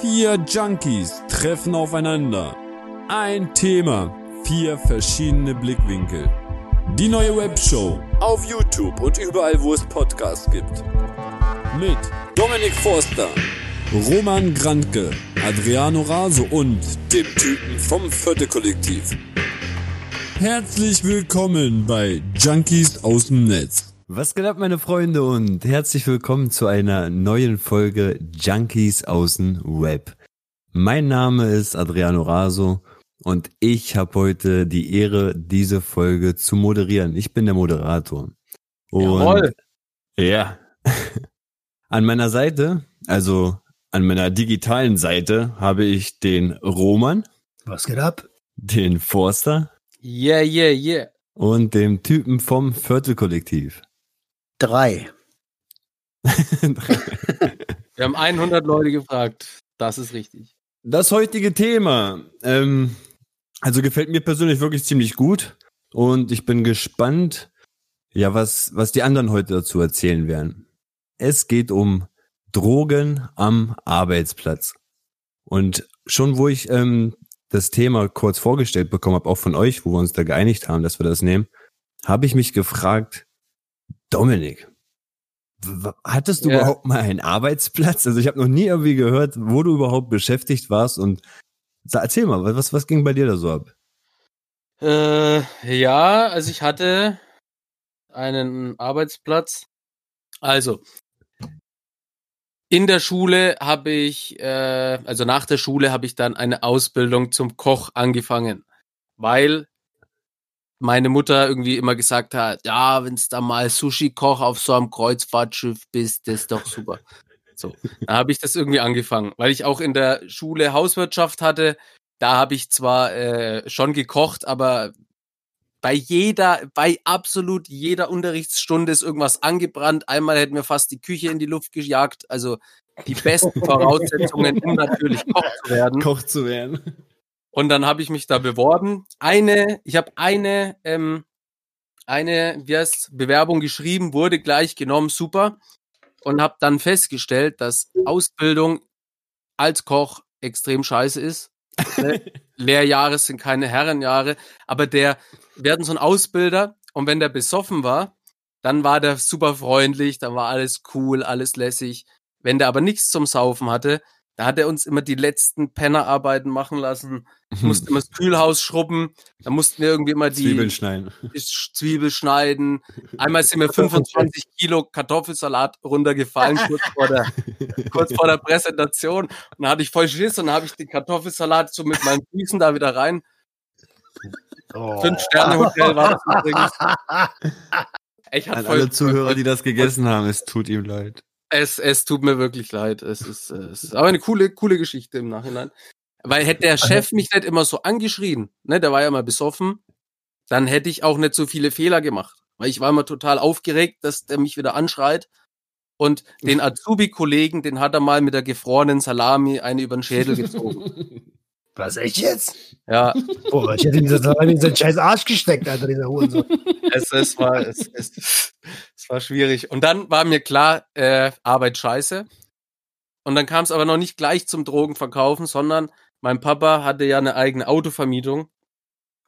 Vier Junkies treffen aufeinander. Ein Thema, vier verschiedene Blickwinkel. Die neue Webshow auf YouTube und überall, wo es Podcasts gibt. Mit Dominik Forster, Roman Grantke, Adriano Raso und dem Typen vom Vierte Kollektiv. Herzlich willkommen bei Junkies aus dem Netz. Was geht ab, meine Freunde, und herzlich willkommen zu einer neuen Folge Junkies aus dem Web. Mein Name ist Adriano Raso und ich habe heute die Ehre, diese Folge zu moderieren. Ich bin der Moderator. Und Jawohl. Ja. An meiner Seite, also an meiner digitalen Seite, habe ich den Roman, Was geht ab? den Forster Yeah, yeah, yeah. und dem Typen vom Viertelkollektiv. Drei. Wir haben 100 Leute gefragt. Das ist richtig. Das heutige Thema, ähm, also gefällt mir persönlich wirklich ziemlich gut und ich bin gespannt, ja, was, was die anderen heute dazu erzählen werden. Es geht um Drogen am Arbeitsplatz. Und schon wo ich ähm, das Thema kurz vorgestellt bekommen habe, auch von euch, wo wir uns da geeinigt haben, dass wir das nehmen, habe ich mich gefragt, Dominik, hattest du Ja. überhaupt mal einen Arbeitsplatz? Also ich habe noch nie irgendwie gehört, wo du überhaupt beschäftigt warst und erzähl mal, was, was ging bei dir da so ab? Äh, ja, also ich hatte einen Arbeitsplatz. Also, in der Schule habe ich, äh, also nach der Schule habe ich dann eine Ausbildung zum Koch angefangen, weil meine Mutter irgendwie immer gesagt hat, ja, wenn's da mal Sushi-Koch auf so einem Kreuzfahrtschiff bist, das ist doch super. So, da habe ich das irgendwie angefangen, weil ich auch in der Schule Hauswirtschaft hatte. Da habe ich zwar äh, schon gekocht, aber bei jeder, bei absolut jeder Unterrichtsstunde ist irgendwas angebrannt. Einmal hätten wir fast die Küche in die Luft gejagt. Also die besten Voraussetzungen, um natürlich Koch zu werden. Koch zu werden. Und dann habe ich mich da beworben. Eine, ich habe eine, ähm, eine, wie heißt Bewerbung geschrieben, wurde gleich genommen, super. Und habe dann festgestellt, dass Ausbildung als Koch extrem scheiße ist. Ne? Lehrjahre sind keine Herrenjahre, aber der, wir hatten so einen Ausbilder und wenn der besoffen war, dann war der super freundlich, dann war alles cool, alles lässig. Wenn der aber nichts zum Saufen hatte, da hat er uns immer die letzten Pennerarbeiten machen lassen. Ich musste immer das Kühlhaus schrubben, da mussten wir irgendwie immer die Zwiebeln schneiden. die Zwiebel schneiden. Einmal sind mir 25 Kilo Kartoffelsalat runtergefallen, kurz vor der, kurz vor der Präsentation. Und dann hatte ich voll Schiss und dann habe ich den Kartoffelsalat so mit meinen Füßen da wieder rein. Oh. Fünf-Sterne-Hotel war das übrigens. Ich hatte An voll, alle Zuhörer, die das gegessen haben, es tut ihm leid. Es, es tut mir wirklich leid. Es ist, äh, es ist aber eine coole, coole Geschichte im Nachhinein. Weil hätte der Chef mich nicht immer so angeschrien, ne, der war ja mal besoffen, dann hätte ich auch nicht so viele Fehler gemacht. Weil ich war immer total aufgeregt, dass der mich wieder anschreit. Und den Azubi-Kollegen, den hat er mal mit der gefrorenen Salami eine über den Schädel gezogen. Was, echt jetzt? Ja, Oh, ich hätte dieser Salami in seinen scheiß Arsch gesteckt, Alter, dieser Hurensohn. es, es, war, es, es, es war schwierig. Und dann war mir klar, äh, Arbeit scheiße. Und dann kam es aber noch nicht gleich zum Drogenverkaufen, sondern mein Papa hatte ja eine eigene Autovermietung.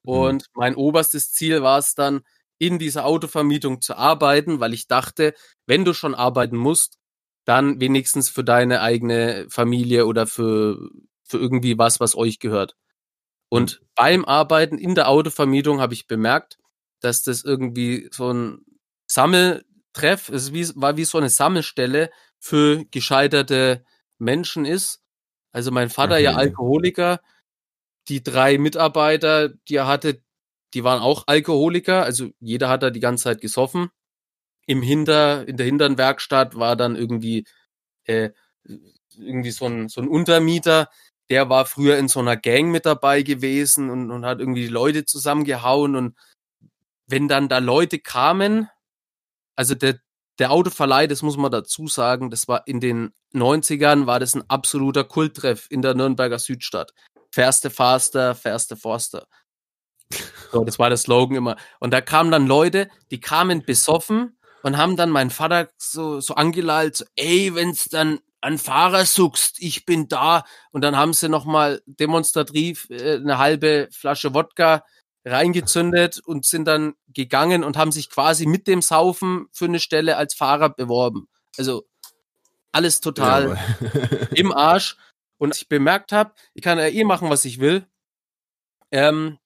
Und mein oberstes Ziel war es dann, in dieser Autovermietung zu arbeiten, weil ich dachte, wenn du schon arbeiten musst, dann wenigstens für deine eigene Familie oder für, für irgendwie was, was euch gehört. Und beim Arbeiten in der Autovermietung habe ich bemerkt, dass das irgendwie so ein Sammeltreff, es wie, war wie so eine Sammelstelle für gescheiterte Menschen ist. Also mein Vater ja Okay. Alkoholiker, die drei Mitarbeiter, die er hatte, die waren auch Alkoholiker, also jeder hat da die ganze Zeit gesoffen. Im Hinter, in der hinteren Werkstatt war dann irgendwie, äh, irgendwie so ein, so ein Untermieter, der war früher in so einer Gang mit dabei gewesen und, und hat irgendwie die Leute zusammengehauen und wenn dann da Leute kamen, also der, der Autoverleih, das muss man dazu sagen, das war in den 90ern, war das ein absoluter Kulttreff in der Nürnberger Südstadt. Fairste Faster, Fairste Forster. So, das war der Slogan immer. Und da kamen dann Leute, die kamen besoffen und haben dann meinen Vater so, so angelallt, so, ey, wenn's dann an Fahrer suchst, ich bin da. Und dann haben sie nochmal demonstrativ äh, eine halbe Flasche Wodka reingezündet und sind dann gegangen und haben sich quasi mit dem Saufen für eine Stelle als Fahrer beworben. Also alles total im Arsch. Und als ich bemerkt habe, ich kann ja eh machen, was ich will, ähm,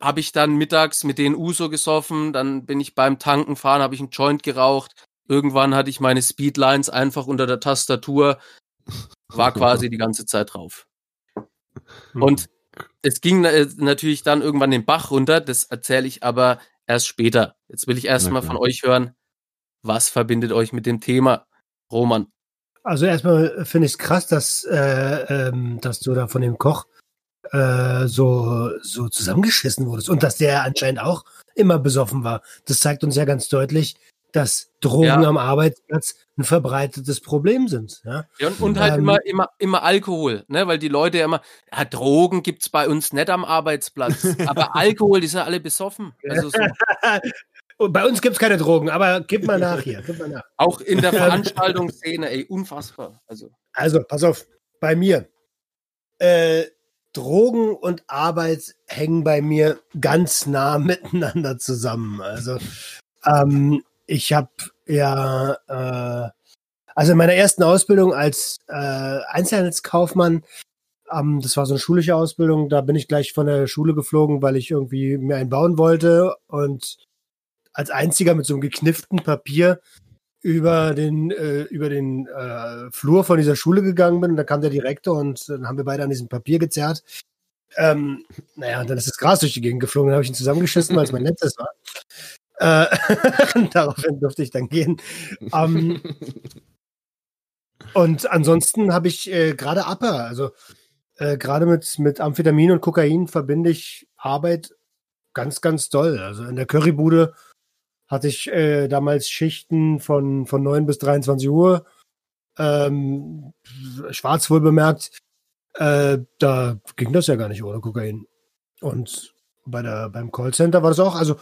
habe ich dann mittags mit den Uso gesoffen, dann bin ich beim Tanken fahren, habe ich einen Joint geraucht. Irgendwann hatte ich meine Speedlines einfach unter der Tastatur, war quasi die ganze Zeit drauf. Und es ging äh, natürlich dann irgendwann den Bach runter, das erzähle ich aber erst später. Jetzt will ich erstmal von euch hören, was verbindet euch mit dem Thema, Roman? Also erstmal finde ich es krass, dass, äh, ähm, dass du da von dem Koch äh, so, so zusammengeschissen wurdest und dass der anscheinend auch immer besoffen war. Das zeigt uns ja ganz deutlich, dass Drogen Ja. am Arbeitsplatz ein verbreitetes Problem sind. Ja? Ja, und, und halt Ähm, immer, immer, immer Alkohol, ne? Weil die Leute ja immer, ja, Drogen gibt's bei uns nicht am Arbeitsplatz. aber Alkohol, die sind alle besoffen. Also so, bei uns gibt's keine Drogen, aber gib mal nach hier. Gib mal nach. auch in der Veranstaltungsszene, ey, unfassbar. Also, Also, pass auf, bei mir. Äh, Drogen und Arbeit hängen bei mir ganz nah miteinander zusammen. Also, ähm, ich habe ja, äh, also in meiner ersten Ausbildung als äh, Einzelhandelskaufmann, ähm, das war so eine schulische Ausbildung, da bin ich gleich von der Schule geflogen, weil ich irgendwie mir einen bauen wollte und als einziger mit so einem geknifften Papier über den, äh, über den äh, Flur von dieser Schule gegangen bin. Da kam der Direktor und dann haben wir beide an diesem Papier gezerrt. Ähm, naja, und dann ist das Gras durch die Gegend geflogen. Dann habe ich ihn zusammengeschissen, weil es mein letztes war. Äh, daraufhin durfte ich dann gehen. Ähm, und ansonsten habe ich äh, gerade Upper, also äh, gerade mit, mit Amphetamin und Kokain verbinde ich Arbeit ganz, ganz doll. Also in der Currybude hatte ich äh, damals Schichten von, von 9 bis 23 Uhr. Ähm, schwarz wohl bemerkt. Äh, da ging das ja gar nicht ohne Kokain. Und bei der, beim Callcenter war das auch, also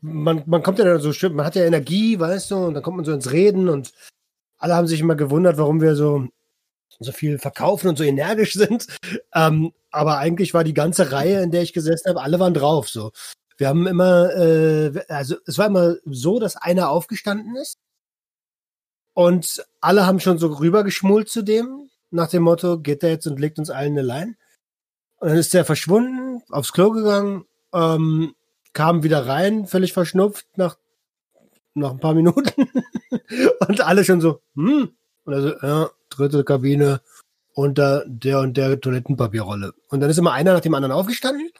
man, man kommt ja dann so, stimmt, man hat ja Energie, weißt du, und dann kommt man so ins Reden und alle haben sich immer gewundert, warum wir so, so viel verkaufen und so energisch sind. Ähm, aber eigentlich war die ganze Reihe, in der ich gesessen habe, alle waren drauf, so. Wir haben immer, äh, also es war immer so, dass einer aufgestanden ist und alle haben schon so rübergeschmult zu dem, nach dem Motto, geht der jetzt und legt uns allen eine Line. Und dann ist der verschwunden, aufs Klo gegangen, ähm, kam wieder rein, völlig verschnupft, nach, nach ein paar Minuten. und alle schon so, hm. Und also, ja, dritte Kabine unter der und der Toilettenpapierrolle. Und dann ist immer einer nach dem anderen aufgestanden.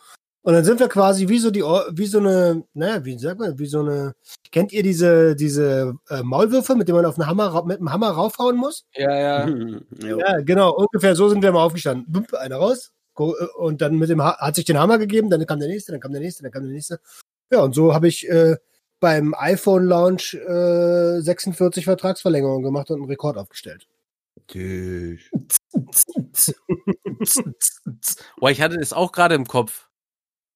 Und dann sind wir quasi wie so die, wie so eine, naja, wie sagt man, wie so eine, kennt ihr diese, diese äh, Maulwürfe, mit denen man auf einen Hammer, mit einem Hammer raufhauen muss? ja, ja. Ja, genau, ungefähr so sind wir mal aufgestanden. Bump, einer raus, und dann mit dem ha hat sich den Hammer gegeben, dann kam der nächste, dann kam der nächste, dann kam der nächste. Ja, und so habe ich äh, beim iPhone Launch äh, 46 Vertragsverlängerungen gemacht und einen Rekord aufgestellt. Boah, ich hatte das auch gerade im Kopf.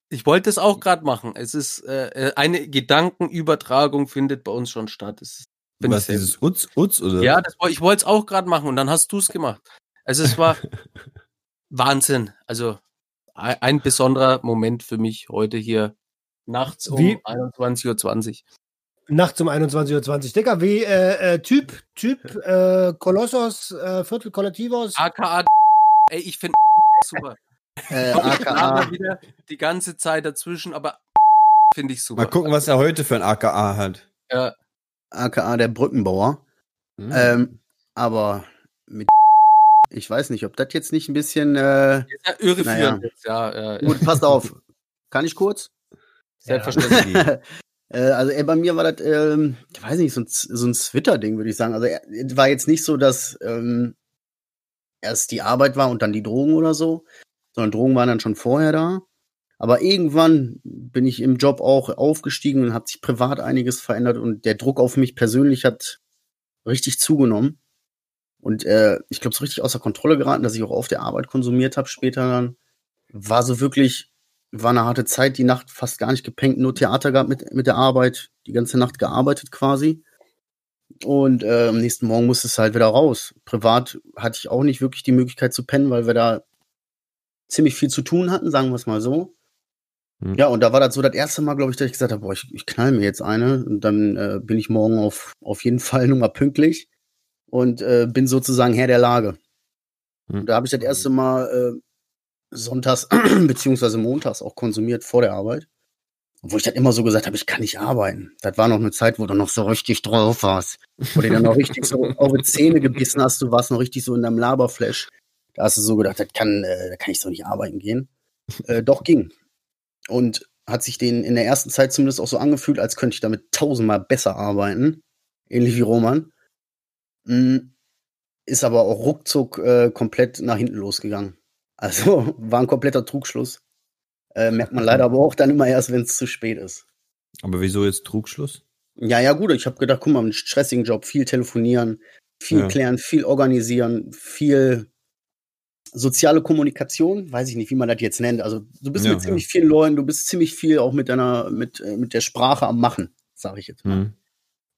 Ich wollte es auch gerade machen. Es ist äh, äh, eine Gedankenübertragung findet bei uns schon statt. Ist, bin Was, dieses Utz, Utz, oder? Ja, das, ich wollte es auch gerade machen und dann hast du es gemacht. Also es war Wahnsinn. Also ein, ein besonderer Moment für mich heute hier nachts um Wie- 21.20 Uhr. Nachts um 21.20 Uhr. Dicker, wie äh, äh, Typ, Typ, äh, Kolossos, äh, Viertel Kollektivos. AKA, ey, ich finde super. Äh, AKA. wieder die ganze Zeit dazwischen, aber finde ich super. Mal gucken, was er heute für ein AKA hat. Ja, AKA der Brückenbauer. Hm. Ähm, aber mit ich weiß nicht, ob das jetzt nicht ein bisschen äh, ist ja irreführend Naja. jetzt, ja, ja. gut, passt auf. Kann ich kurz? Selbstverständlich. äh, also ey, bei mir war das, ähm, ich weiß nicht, so ein, so ein Twitter-Ding, würde ich sagen. Also es war jetzt nicht so, dass ähm, erst die Arbeit war und dann die Drogen oder so, sondern Drogen waren dann schon vorher da. Aber irgendwann bin ich im Job auch aufgestiegen und hat sich privat einiges verändert und der Druck auf mich persönlich hat richtig zugenommen. Und äh, ich glaube, so richtig außer Kontrolle geraten, dass ich auch auf der Arbeit konsumiert habe später dann. War so wirklich, war eine harte Zeit, die Nacht fast gar nicht gepennt, nur Theater gehabt mit, mit der Arbeit, die ganze Nacht gearbeitet quasi. Und äh, am nächsten Morgen musste es halt wieder raus. Privat hatte ich auch nicht wirklich die Möglichkeit zu pennen, weil wir da ziemlich viel zu tun hatten, sagen wir es mal so. Hm. Ja, und da war das so das erste Mal, glaube ich, dass ich gesagt habe, boah, ich, ich knall mir jetzt eine und dann äh, bin ich morgen auf, auf jeden Fall nur mal pünktlich und äh, bin sozusagen Herr der Lage. Hm. Und da habe ich das erste Mal äh, sonntags beziehungsweise montags auch konsumiert vor der Arbeit. Obwohl ich dann immer so gesagt habe, ich kann nicht arbeiten. Das war noch eine Zeit, wo du noch so richtig drauf warst. Wo du dann noch richtig so auf die Zähne gebissen hast, du warst noch richtig so in deinem Laberflash. Da hast du so gedacht, das kann, äh, da kann ich so nicht arbeiten gehen. Äh, doch ging. Und hat sich den in der ersten Zeit zumindest auch so angefühlt, als könnte ich damit tausendmal besser arbeiten. Ähnlich wie Roman. Mm, Ist aber auch ruckzuck äh, komplett nach hinten losgegangen. Also war ein kompletter Trugschluss. Äh, merkt man leider aber auch dann immer erst, wenn es zu spät ist. Aber wieso jetzt Trugschluss? Ja, ja, gut. Ich habe gedacht, guck mal, einen stressigen Job, viel telefonieren, viel Ja. klären, viel organisieren, viel soziale Kommunikation, weiß ich nicht, wie man das jetzt nennt. Also du bist Ja, mit ziemlich vielen Leuten, du bist ziemlich viel auch mit deiner, mit, äh, mit der Sprache am Machen, sage ich jetzt mal. Hm.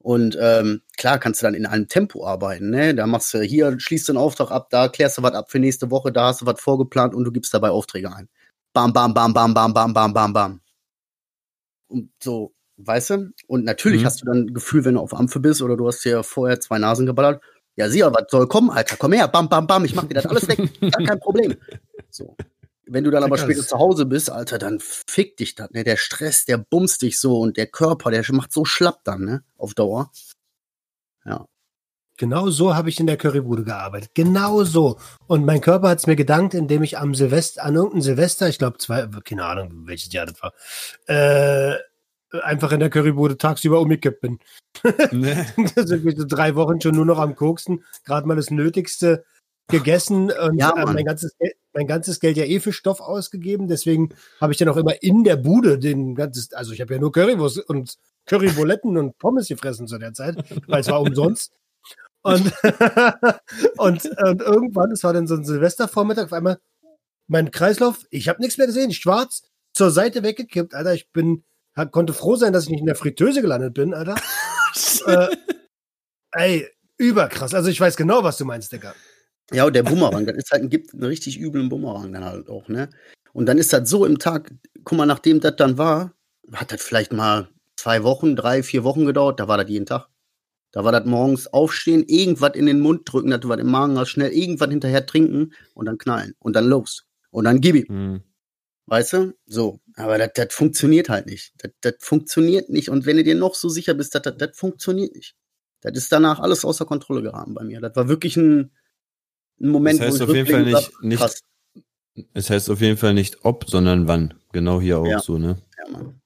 Und ähm, klar kannst du dann in einem Tempo arbeiten, ne? Da machst du hier, schließt du einen Auftrag ab, da klärst du was ab für nächste Woche, da hast du was vorgeplant und du gibst dabei Aufträge ein. Bam, bam, bam, bam, bam, bam, bam, bam, bam. Und so, weißt du? Und natürlich Mhm. hast du dann ein Gefühl, wenn du auf Ampfe bist oder du hast dir vorher zwei Nasen geballert. Ja, sieh, was soll kommen, Alter? Komm her, bam, bam, bam, ich mach dir das alles weg. Gar kein Problem. So. Wenn du dann aber später zu Hause bist, Alter, dann fick dich das, ne? Der Stress, der bumst dich so und der Körper, der macht so schlapp dann, ne? Auf Dauer. Ja. Genau so habe ich in der Currybude gearbeitet. Genau so. Und mein Körper hat es mir gedankt, indem ich am Silvester, an irgendeinem Silvester, ich glaube zwei, keine Ahnung, welches Jahr das war, äh, einfach in der Currybude tagsüber umgekippt bin. Ne? Also ich bin so drei Wochen schon nur noch am Koksen, gerade mal das Nötigste gegessen und Ja, äh, mein, ganzes Geld, mein ganzes Geld ja eh für Stoff ausgegeben. Deswegen habe ich dann auch immer in der Bude den ganzes, also ich habe ja nur Currywurst und Currybuletten und Pommes gefressen zu der Zeit, weil es war umsonst. Und, und, und irgendwann, es war dann so ein Silvestervormittag, auf einmal mein Kreislauf, ich habe nichts mehr gesehen, schwarz, zur Seite weggekippt, Alter. Ich bin, hab, konnte froh sein, dass ich nicht in der Fritteuse gelandet bin, Alter. äh, ey, überkrass. Also ich weiß genau, was du meinst, Digga. Ja, und der Bumerang, das ist halt, gibt einen richtig üblen Bumerang dann halt auch, ne? Und dann ist das so im Tag, guck mal, nachdem das dann war, hat das vielleicht mal zwei Wochen, drei, vier Wochen gedauert, da war das jeden Tag. Da war das morgens aufstehen, irgendwas in den Mund drücken, dass du was im Magen hast, schnell irgendwas hinterher trinken und dann knallen und dann los. Und dann gib ihm, Hm. weißt du? So. Aber das, funktioniert halt nicht. Das, funktioniert nicht. Und wenn du dir noch so sicher bist, das funktioniert nicht. Das ist danach alles außer Kontrolle geraten bei mir. Das war wirklich ein, ein Moment, Das heißt wo ich auf jeden Fall nicht- nicht- krass. Es heißt auf jeden Fall nicht ob, sondern wann. Genau hier auch Ja. so, ne? Ja, Mann.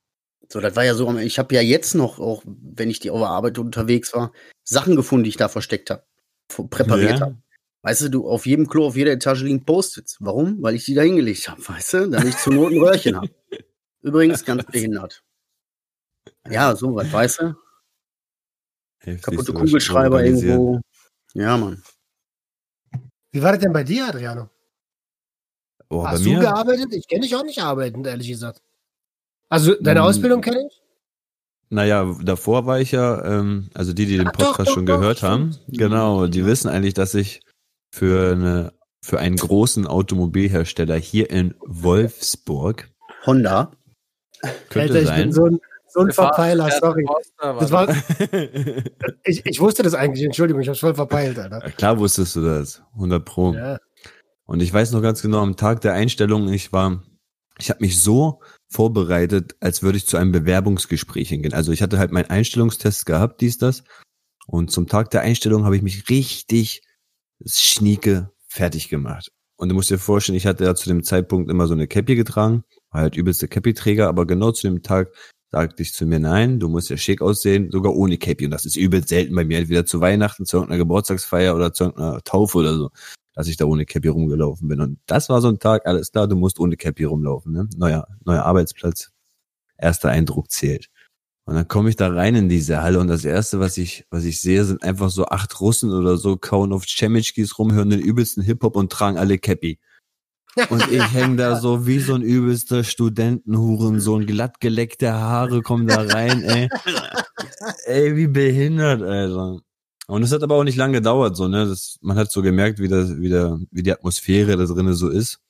So, das war ja so, ich habe ja jetzt noch, auch wenn ich die auf Arbeit unterwegs war, Sachen gefunden, die ich da versteckt habe, präpariert Ja. habe. Weißt du, du, auf jedem Klo, auf jeder Etage liegen Post-its. Warum? Weil ich die da hingelegt habe, weißt du? Damit ich zur Not ein Röhrchen habe. Übrigens ganz behindert. Ja, so was, weißt du? Heftig Kaputte Kugelschreiber irgendwo. Ja, Mann. Wie war das denn bei dir, Adriano? Oh, bei Hast du mir? gearbeitet? Ich kenne dich auch nicht arbeiten, ehrlich gesagt. Also deine Hm. Ausbildung kenne ich? Naja, davor war ich ja, ähm, also die, die den Ach, doch, Podcast doch, schon doch, gehört haben, stimmt. genau, die wissen eigentlich, dass ich für eine für einen großen Automobilhersteller hier in Wolfsburg Honda. könnte Alter, ich sein. bin so ein, so ein Verpeiler, sorry. Das war, ich, ich wusste das eigentlich, Entschuldigung, ich hab's voll verpeilt, Alter. Klar wusstest du das, 100 pro. Ja. Und ich weiß noch ganz genau, am Tag der Einstellung, ich war, ich habe mich so vorbereitet, als würde ich zu einem Bewerbungsgespräch hingehen. Also ich hatte halt meinen Einstellungstest gehabt, dies, das. Und zum Tag der Einstellung habe ich mich richtig schnieke fertig gemacht. Und du musst dir vorstellen, ich hatte ja zu dem Zeitpunkt immer so eine Cappy getragen, war halt übelste Cappy-Träger, aber genau zu dem Tag sagte ich zu mir, nein, du musst ja schick aussehen, sogar ohne Cappy. Und das ist übel selten bei mir, entweder zu Weihnachten, zu irgendeiner Geburtstagsfeier oder zu irgendeiner Taufe oder so dass ich da ohne Cappy rumgelaufen bin. Und das war so ein Tag, alles klar, du musst ohne Cappy rumlaufen. Ne? Neuer, neuer Arbeitsplatz, erster Eindruck zählt. Und dann komme ich da rein in diese Halle und das erste, was ich, was ich sehe, sind einfach so acht Russen oder so, kauen auf Chemitschkis rum, hören den übelsten Hip-Hop und tragen alle Cappy. Und ich häng da so wie so ein übelster Studentenhuren, so ein glatt geleckte Haare kommen da rein, ey. Ey, wie behindert, Alter. Und es hat aber auch nicht lange gedauert, so, ne? Das, man hat so gemerkt, wie, das, wie, der, wie die Atmosphäre da drinnen so ist.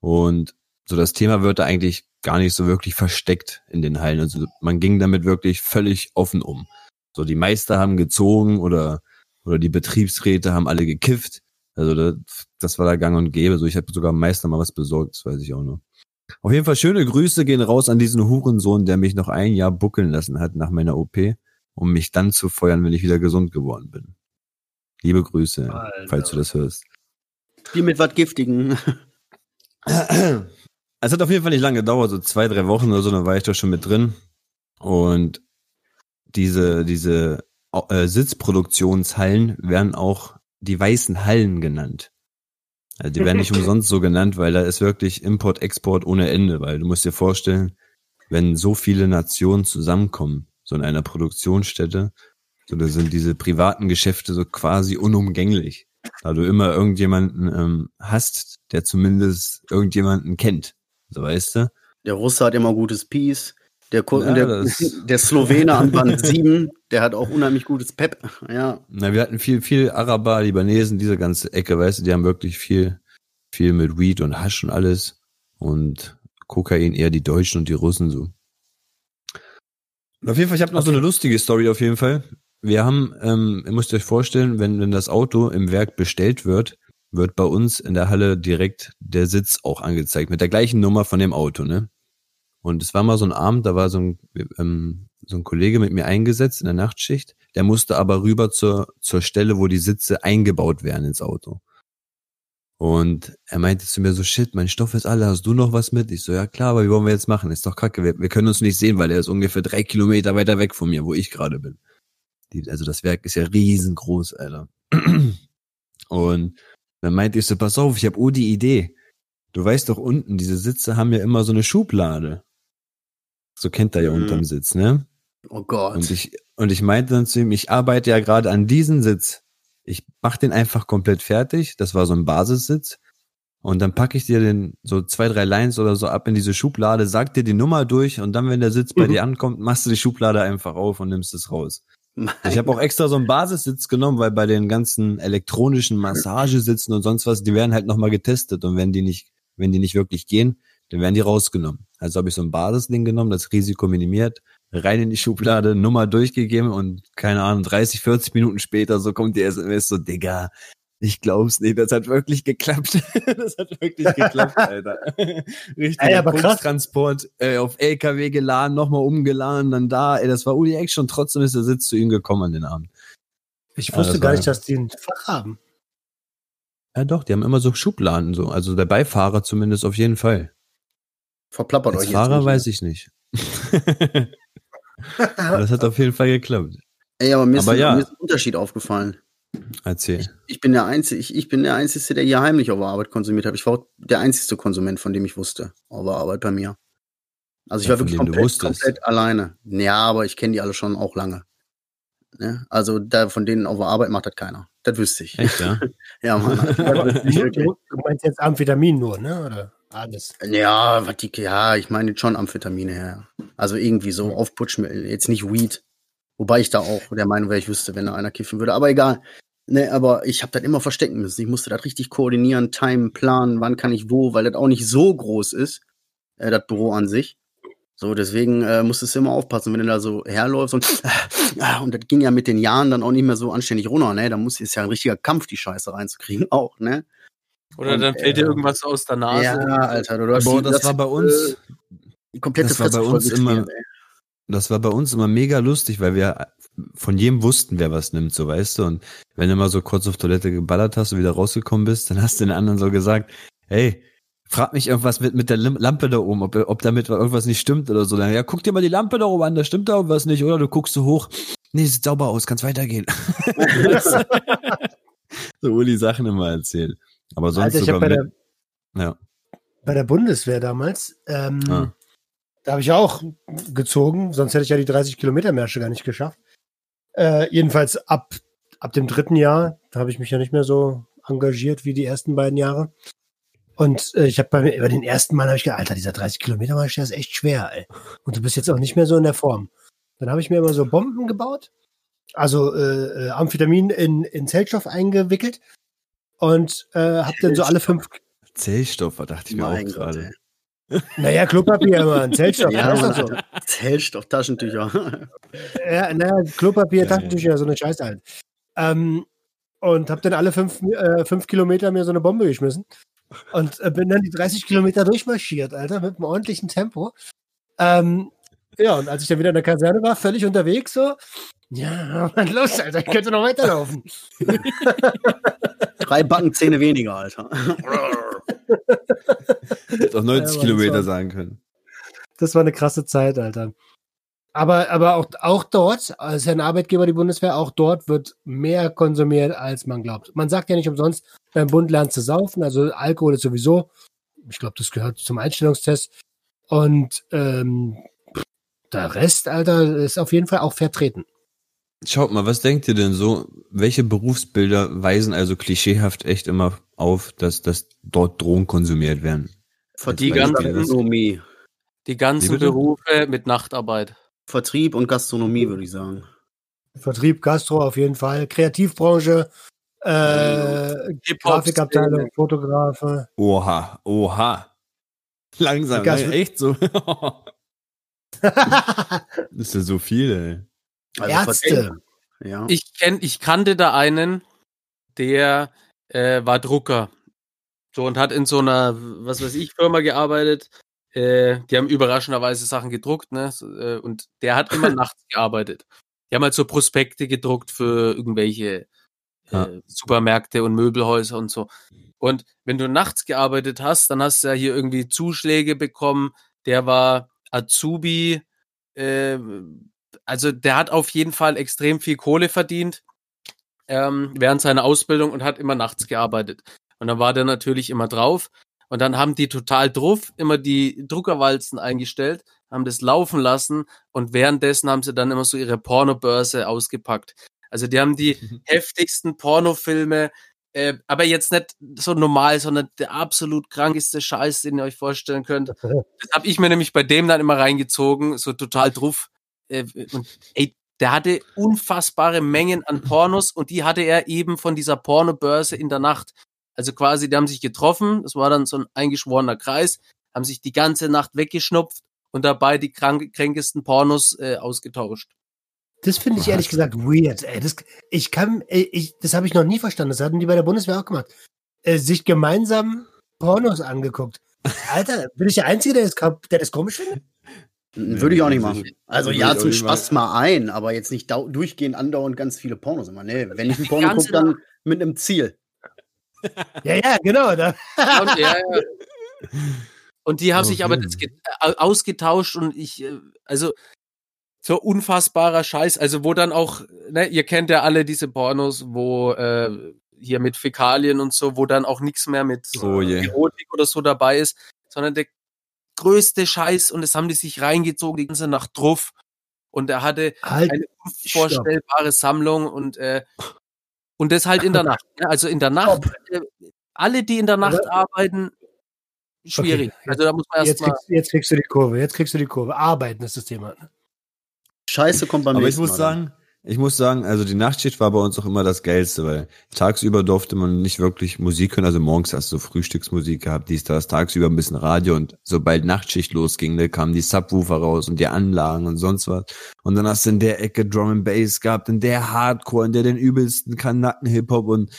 Und so das Thema wird da eigentlich gar nicht so wirklich versteckt in den Hallen. Also man ging damit wirklich völlig offen um. So die Meister haben gezogen oder oder die Betriebsräte haben alle gekifft. Also das, das war da gang und gäbe. So ich habe sogar am Meister mal was besorgt, das weiß ich auch noch. Auf jeden Fall schöne Grüße gehen raus an diesen Hurensohn, der mich noch ein Jahr buckeln lassen hat nach meiner OP, um mich dann zu feuern, wenn ich wieder gesund geworden bin. Liebe Grüße, Alter. falls du das hörst. Die mit was Giftigen. Es hat auf jeden Fall nicht lange gedauert, so zwei, drei Wochen oder so, dann war ich da schon mit drin. Und diese, diese äh, Sitzproduktionshallen werden auch die weißen Hallen genannt. Also die werden nicht umsonst so genannt, weil da ist wirklich Import, Export ohne Ende, weil du musst dir vorstellen, wenn so viele Nationen zusammenkommen, so in einer Produktionsstätte, so da sind diese privaten Geschäfte so quasi unumgänglich, da du immer irgendjemanden ähm, hast, der zumindest irgendjemanden kennt, so weißt du. Der Russe hat immer gutes Peace. Der, Kur Ja, der, der Slowene am Band 7, der hat auch unheimlich gutes Pep. Ja. Na, wir hatten viel, viel Araber, Libanesen, diese ganze Ecke, weißt du, die haben wirklich viel, viel mit Weed und Hasch und alles. Und Kokain eher die Deutschen und die Russen so. Und auf jeden Fall, ich habe noch so eine lustige Story auf jeden Fall. Wir haben, ähm, ihr müsst euch vorstellen, wenn, wenn das Auto im Werk bestellt wird, wird bei uns in der Halle direkt der Sitz auch angezeigt, mit der gleichen Nummer von dem Auto, ne? Und es war mal so ein Abend, da war so ein, ähm, so ein Kollege mit mir eingesetzt in der Nachtschicht, der musste aber rüber zur, zur Stelle, wo die Sitze eingebaut werden ins Auto. Und er meinte zu mir so, shit, mein Stoff ist alle, hast du noch was mit? Ich so, ja klar, aber wie wollen wir jetzt machen? Ist doch kacke, wir, wir können uns nicht sehen, weil er ist ungefähr drei Kilometer weiter weg von mir, wo ich gerade bin. Die, also das Werk ist ja riesengroß, Alter. Und dann meinte ich so, pass auf, ich habe oh die Idee. Du weißt doch unten, diese Sitze haben ja immer so eine Schublade. So kennt er ja Mhm. unterm Sitz, ne? Oh Gott. Und ich, und ich meinte dann zu ihm, ich arbeite ja gerade an diesem Sitz. Ich mach den einfach komplett fertig. Das war so ein Basissitz. Und dann packe ich dir den so zwei, drei Lines oder so ab in diese Schublade, sag dir die Nummer durch und dann, wenn der Sitz bei Mhm. dir ankommt, machst du die Schublade einfach auf und nimmst es raus. Mein Ich habe auch extra so einen Basissitz genommen, weil bei den ganzen elektronischen Massagesitzen und sonst was, die werden halt nochmal getestet und wenn die nicht, wenn die nicht wirklich gehen, dann werden die rausgenommen. Also habe ich so ein Basisding genommen, das Risiko minimiert, rein in die Schublade, Nummer durchgegeben und keine Ahnung, 30, 40 Minuten später so kommt die SMS so, Digga, ich glaub's nicht, das hat wirklich geklappt. das hat wirklich geklappt, Alter. Richtig, Ey, aber krass. Transport äh, auf LKW geladen, nochmal umgeladen, dann da, ey, das war Uli Eck schon, trotzdem ist der Sitz zu ihm gekommen an den Abend. Ich Ja, wusste das gar nicht, dass die ein Fach haben. Ja doch, die haben immer so Schubladen so, also der Beifahrer zumindest auf jeden Fall. Verplappert Als euch Fahrer jetzt. weiß ich nicht. Aber das hat auf jeden Fall geklappt. Ey, aber mir ist, Aber ein- ja. mir ist ein Unterschied aufgefallen. Erzähl. Ich bin der Einzige, ich, ich bin der Einzige, der hier heimlich auf Arbeit konsumiert hat. Ich war auch der einzigste Konsument, von dem ich wusste, auf Arbeit bei mir. Also ich Ja, war wirklich komplett, komplett alleine. Ja, aber ich kenne die alle schon auch lange. Ne? Also da von denen auf Arbeit macht das keiner. Das wüsste ich. Echt, ja? Ja, Mann. Ich du meinst jetzt Amphetamin nur, ne? Oder alles? Ja, was die, ja, ich meine schon Amphetamine her. Also irgendwie so Aufputschmittel, jetzt nicht Weed. Wobei ich da auch der Meinung wäre, ich wüsste, wenn da einer kiffen würde. Aber egal. Ne, aber ich habe das immer verstecken müssen. Ich musste das richtig koordinieren, timen, planen, wann kann ich wo, weil das auch nicht so groß ist, äh, das Büro an sich. So, deswegen äh, musstest du immer aufpassen, wenn du da so herläufst und, äh, und das ging ja mit den Jahren dann auch nicht mehr so anständig runter, ne? Da muss ist ja ein richtiger Kampf, die Scheiße reinzukriegen, auch, ne? Oder Und, dann fällt dir äh, irgendwas aus der Nase. Ja, Alter, du hast Boah, die- das war bei uns, äh, die komplette das war bei uns immer- ey. das war bei uns immer mega lustig, weil wir von jedem wussten, wer was nimmt, so weißt du. Und wenn du mal so kurz auf Toilette geballert hast und wieder rausgekommen bist, dann hast du den anderen so gesagt, hey, frag mich irgendwas mit, mit der Lampe da oben, ob, ob damit irgendwas nicht stimmt oder so. Dann, ja, guck dir mal die Lampe da oben an, da stimmt da irgendwas nicht, oder? Du guckst so hoch, nee, sieht sauber aus, kann's weitergehen. so Uli Sachen immer erzählt. Aber sonst Alter, ich habe sogar bei der, ja. bei der Bundeswehr damals, ähm, Ah. da habe ich auch gezogen, sonst hätte ich ja die 30 Kilometer Märsche gar nicht geschafft. Äh, jedenfalls ab, ab dem dritten Jahr, da habe ich mich ja nicht mehr so engagiert wie die ersten beiden Jahre. Und äh, ich habe bei, bei den ersten Mal habe ich gedacht, Alter, dieser 30 Kilometer Marsch, der ist echt schwer, ey. Und du bist jetzt auch nicht mehr so in der Form. Dann habe ich mir immer so Bomben gebaut also äh, äh, Amphetamin in, in Zellstoff eingewickelt und äh, hab dann so alle fünf, Zellstoff, dachte ich mir Mein auch gerade. naja, Klopapier immer, ein Zellstoff. Ja, Ja, Mann, so. Zellstoff, Taschentücher. ja, naja, Klopapier, Geil. Taschentücher, so eine Scheiße halt. Ähm, und hab dann alle fünf, äh, fünf Kilometer mir so eine Bombe geschmissen und äh, bin dann die 30 Kilometer durchmarschiert, Alter, mit einem ordentlichen Tempo. Ähm, ja, und als ich dann wieder in der Kaserne war, völlig unterwegs, so, ja, Mann, los, Alter, ich könnte noch weiterlaufen. Drei Backenzähne weniger, Alter. Hätte auch 90 Ja, Kilometer war- sagen können. Das war eine krasse Zeit, Alter. Aber, aber auch, auch dort, als ja ein Arbeitgeber, die Bundeswehr, auch dort wird mehr konsumiert, als man glaubt. Man sagt ja nicht umsonst, beim Bund lernst du saufen, also Alkohol ist sowieso, ich glaube, das gehört zum Einstellungstest. Und ähm, der Rest, Alter, ist auf jeden Fall auch vertreten. Schaut mal, was denkt ihr denn so? Welche Berufsbilder weisen also klischeehaft echt immer auf, dass, dass dort Drogen konsumiert werden? Die ganzen- Beispiel, was- Gastronomie. Die ganzen? Berufe mit Nachtarbeit. Vertrieb und Gastronomie, würde ich sagen. Vertrieb, Gastro auf jeden Fall, Kreativbranche, äh, Grafikabteilung, Fotografe. Oha, oha. Langsam, ne? echt so. das ist ja so viel, ey. Ärzte. Vertrieb. Ja. Ich kenn, ich kannte da einen, der äh, war Drucker. So und hat in so einer, was weiß ich, Firma gearbeitet. Äh, die haben überraschenderweise Sachen gedruckt, ne? So, äh, Und der hat immer nachts gearbeitet. Die haben halt so Prospekte gedruckt für irgendwelche Ja. äh, Supermärkte und Möbelhäuser und so. Und wenn du nachts gearbeitet hast, dann hast du ja hier irgendwie Zuschläge bekommen. Der war Azubi, äh, also der hat auf jeden Fall extrem viel Kohle verdient ähm, während seiner Ausbildung und hat immer nachts gearbeitet. Und dann war der natürlich immer drauf. Und dann haben die total drauf immer die Druckerwalzen eingestellt, haben das laufen lassen und währenddessen haben sie dann immer so ihre Pornobörse ausgepackt. Also die haben die heftigsten Pornofilme, äh, aber jetzt nicht so normal, sondern der absolut krankeste Scheiß, den ihr euch vorstellen könnt. Das habe ich mir nämlich bei dem dann immer reingezogen, so total drauf. Äh, und ey, der hatte unfassbare Mengen an Pornos und die hatte er eben von dieser Pornobörse in der Nacht. Also quasi, die haben sich getroffen, das war dann so ein eingeschworener Kreis, haben sich die ganze Nacht weggeschnupft und dabei die krank kränkesten Pornos äh, ausgetauscht. Das finde ich ehrlich gesagt weird. Ey. Das, ich kann, ich, das habe ich noch nie verstanden. Das hatten die bei der Bundeswehr auch gemacht. Äh, sich gemeinsam Pornos angeguckt. Alter, bin ich der Einzige, der das, der das komisch findet? Würde ich auch nicht machen. Also ja, zum Spaß mal ein, aber jetzt nicht durchgehend andauernd ganz viele Pornos immer. Nee, wenn ich einen Die Porno gucke, dann mit einem Ziel. Ja, ja, genau. Da, Und, ja, ja. und die haben sich aber Okay. das ge- äh, ausgetauscht und ich, äh, also so unfassbarer Scheiß, also wo dann auch, ne, ihr kennt ja alle diese Pornos, wo äh, hier mit Fäkalien und so, wo dann auch nichts mehr mit Oh je. Erotik oder so dabei ist, sondern der größte Scheiß und das haben die sich reingezogen, die ganze Nacht drauf. Und er hatte halt, eine unvorstellbare Sammlung und äh, und das halt in der Nacht. Ne? Also in der Nacht, äh, alle, die in der Nacht arbeiten, schwierig. Okay, also da muss man jetzt, erstmal. kriegst, jetzt kriegst du die Kurve. Jetzt kriegst du die Kurve. Arbeiten ist das Thema. Scheiße kommt beim Aber ich nächsten muss Mal dann. sagen, ich muss sagen, also die Nachtschicht war bei uns auch immer das Geilste, weil tagsüber durfte man nicht wirklich Musik hören. Also morgens hast du Frühstücksmusik gehabt, dies, das, tagsüber ein bisschen Radio und sobald Nachtschicht losging, ne, kamen die Subwoofer raus und die Anlagen und sonst was. Und dann hast du in der Ecke Drum and Bass gehabt, in der Hardcore, in der den übelsten Kanacken-Hip-Hop und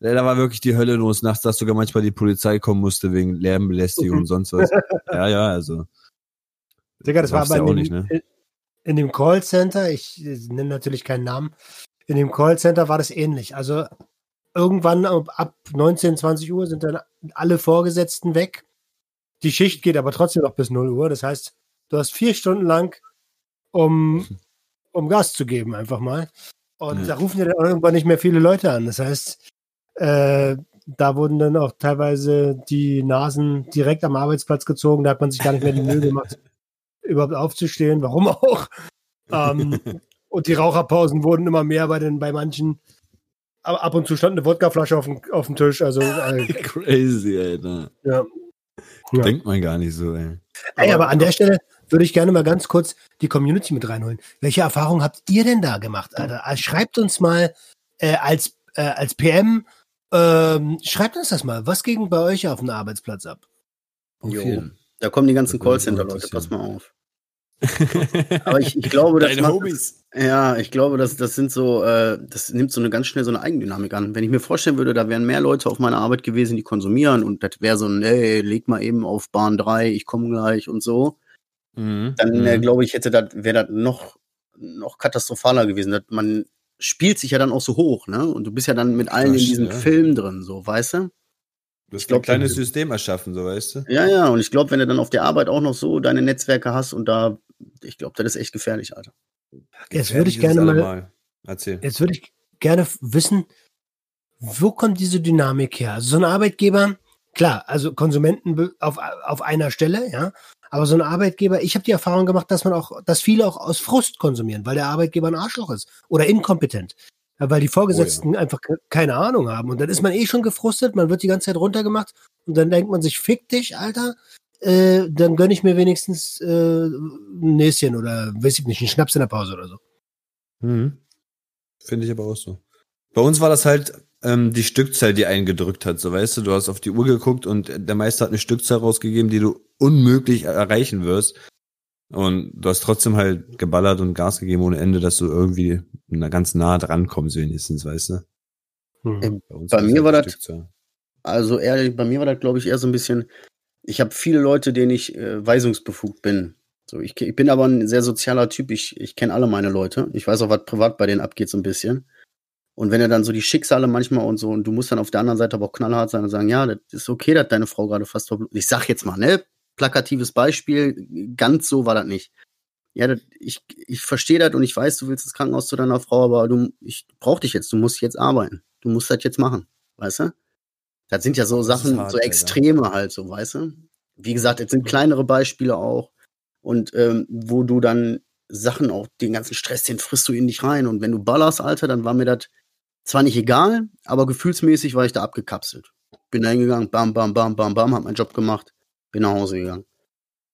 ja, da war wirklich die Hölle los. Nachts, dass sogar manchmal die Polizei kommen musste wegen Lärmbelästigung und sonst was. Ja, ja, also. Digga, das war aber nicht, ne? In dem Callcenter, ich nenne natürlich keinen Namen, in dem Callcenter war das ähnlich. Also irgendwann ab ab 19, 20 Uhr sind dann alle Vorgesetzten weg. Die Schicht geht aber trotzdem noch bis 0 Uhr. Das heißt, du hast vier Stunden lang, um, um Gas zu geben, einfach mal. Und Ja. da rufen dir dann irgendwann nicht mehr viele Leute an. Das heißt, äh, da wurden dann auch teilweise die Nasen direkt am Arbeitsplatz gezogen. Da hat man sich gar nicht mehr die Mühe gemacht, überhaupt aufzustehen. Warum auch? Ähm, und die Raucherpausen wurden immer mehr bei den bei manchen. Aber ab und zu stand eine Wodkaflasche auf dem, auf dem Tisch. Also äh, Crazy, Alter. ja. Ja. Denkt man gar nicht so, ey. Ey, aber an der Stelle, würde ich gerne mal ganz kurz die Community mit reinholen. Welche Erfahrungen habt ihr denn da gemacht, Alter? Also schreibt uns mal äh, als, äh, als PM, ähm, schreibt uns das mal. Was ging bei euch auf dem Arbeitsplatz ab? Jo. Da kommen die ganzen Callcenter-Leute, pass mal auf. Aber ich, ich glaube, dass Deine Homies. ja, ich glaube, dass das sind so, äh, das nimmt so eine ganz schnell so eine Eigendynamik an. Wenn ich mir vorstellen würde, da wären mehr Leute auf meiner Arbeit gewesen, die konsumieren und das wäre so ein, ey, leg mal eben auf Bahn 3, ich komme gleich und so, Mhm. dann äh, Mhm. glaube ich, hätte das, wäre das noch, noch katastrophaler gewesen. Das, man spielt sich ja dann auch so hoch, ne? Und du bist ja dann mit allen in diesem ja. Film drin, so, weißt du? Du hast glaub, ein kleines System erschaffen, so weißt du? Ja, ja, und ich glaube, wenn du dann auf der Arbeit auch noch so deine Netzwerke hast und da, ich glaube, das ist echt gefährlich, Alter. Jetzt würde ich Gefährlich gerne es mal, allemal. Erzähl. jetzt würde ich gerne wissen, wo kommt diese Dynamik her? Also so ein Arbeitgeber, klar, also Konsumenten auf, auf einer Stelle, ja, aber so ein Arbeitgeber, ich habe die Erfahrung gemacht, dass man auch, dass viele auch aus Frust konsumieren, weil der Arbeitgeber ein Arschloch ist oder inkompetent. Ja, weil die Vorgesetzten einfach ke- keine Ahnung haben. Und dann ist man eh schon gefrustet, man wird die ganze Zeit runtergemacht und dann denkt man sich, fick dich, Alter, äh, dann gönn ich mir wenigstens äh, ein Näschen oder weiß ich nicht, einen Schnaps in der Pause oder so. Mhm. Finde ich aber auch so. Bei uns war das halt ähm, die Stückzahl, die eingedrückt hat, so weißt du, du hast auf die Uhr geguckt und der Meister hat eine Stückzahl rausgegeben, die du unmöglich erreichen wirst. Und du hast trotzdem halt geballert und Gas gegeben ohne Ende, dass du irgendwie ganz nah dran kommst, wenigstens, weißt du? Hm. uns Bei ist mir halt war das-. Also ehrlich, bei mir war das, glaube ich, eher so ein bisschen, ich habe viele Leute, denen ich äh, weisungsbefugt bin. So, ich, ich bin aber ein sehr sozialer Typ, ich, ich kenne alle meine Leute. Ich weiß auch, was privat bei denen abgeht, so ein bisschen. Und wenn er dann so die Schicksale manchmal und so, und du musst dann auf der anderen Seite aber auch knallhart sein und sagen, ja, das ist okay, dass deine Frau gerade fast verblutet. Ich sag jetzt mal, ne, plakatives Beispiel, ganz so war das nicht. Ja, das, ich, ich verstehe das und ich weiß, du willst ins Krankenhaus zu deiner Frau, aber du, ich brauch dich jetzt, du musst jetzt arbeiten. Du musst das jetzt machen, weißt du? Das sind ja so Sachen, hart, so Alter. Extreme halt, so, weißt du? Wie gesagt, jetzt sind kleinere Beispiele auch. Und ähm, wo du dann Sachen auch, den ganzen Stress, den frisst du in dich rein. Und wenn du ballerst, Alter, dann war mir das zwar nicht egal, aber gefühlsmäßig war ich da abgekapselt. Bin da hingegangen, bam, bam, bam, bam, bam, hab meinen Job gemacht, bin nach Hause gegangen.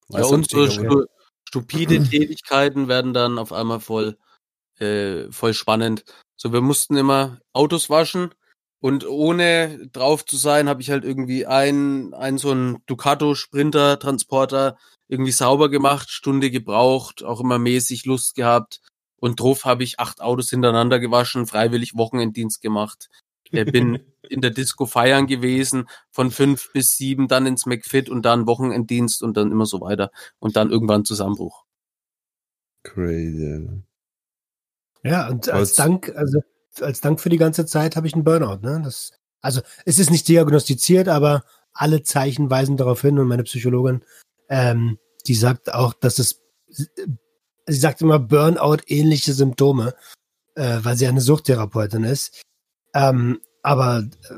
Ja, Weißt du? und so stu stupide Tätigkeiten werden dann auf einmal voll, äh, voll spannend. So, wir mussten immer Autos waschen und ohne drauf zu sein, habe ich halt irgendwie ein, ein so ein Ducato Sprinter Transporter irgendwie sauber gemacht, Stunde gebraucht, auch immer mäßig Lust gehabt. Und drauf habe ich acht Autos hintereinander gewaschen, freiwillig Wochenenddienst gemacht. Äh, bin in der Disco feiern gewesen, von fünf bis sieben, dann ins McFit und dann Wochenenddienst und dann immer so weiter. Und dann irgendwann Zusammenbruch. Crazy. Ja, und als Dank, also als Dank für die ganze Zeit habe ich einen Burnout. Ne? Das, also es ist nicht diagnostiziert, aber alle Zeichen weisen darauf hin und meine Psychologin, ähm, die sagt auch, dass es, sie sagt immer Burnout-ähnliche Symptome, äh, weil sie eine Suchttherapeutin ist. Ähm, aber äh,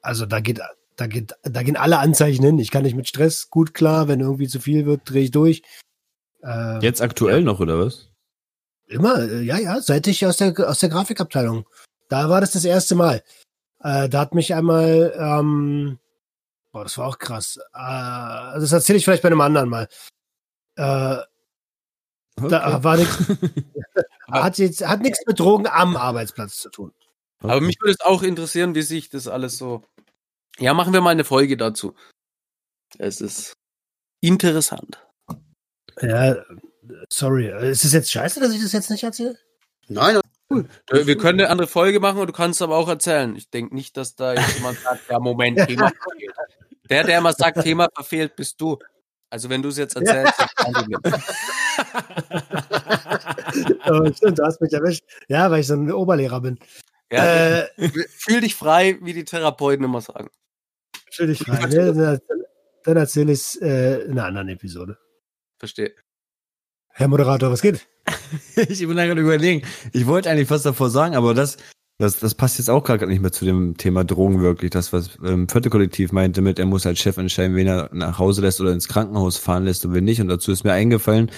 also da geht, da geht, da gehen alle Anzeichen hin. Ich kann nicht mit Stress gut klar, wenn irgendwie zu viel wird, drehe ich durch. Äh, Jetzt aktuell noch, oder was? Immer, äh, ja, ja, seit ich aus der, aus der Grafikabteilung. Da war das das erste Mal. Äh, da hat mich einmal, ähm, boah, das war auch krass. Äh, das erzähle ich vielleicht bei einem anderen Mal. Äh, Da war nichts, hat jetzt, hat nichts mit Drogen am Arbeitsplatz zu tun. Aber mich würde es auch interessieren, wie sich das alles so. Ja, machen wir mal eine Folge dazu. Es ist interessant. Ja, sorry. Ist es jetzt scheiße, dass ich das jetzt nicht erzähle? Nein, Äh, Wir können eine andere Folge machen und du kannst aber auch erzählen. Ich denke nicht, dass da jetzt jemand sagt, ja, Moment, Thema verfehlt. Der, der immer sagt, Thema verfehlt, bist du. Also wenn du es jetzt erzählst, Problem. oh, stimmt, du hast mich erwischt. Ja, weil ich so ein Oberlehrer bin. Ja, Äh, Fühl dich frei, wie die Therapeuten immer sagen. stell dich frei. Dann, dann erzähle ich es äh, in einer anderen Episode. Verstehe. Herr Moderator, was geht? ich bin da gerade überlegen. Ich wollte eigentlich was davor sagen, aber das, das, das passt jetzt auch gerade nicht mehr zu dem Thema Drogen wirklich. Das, was ähm, vierte Kollektiv meinte mit, er muss als Chef entscheiden, wen er nach Hause lässt oder ins Krankenhaus fahren lässt und wen nicht. Und dazu ist mir eingefallen,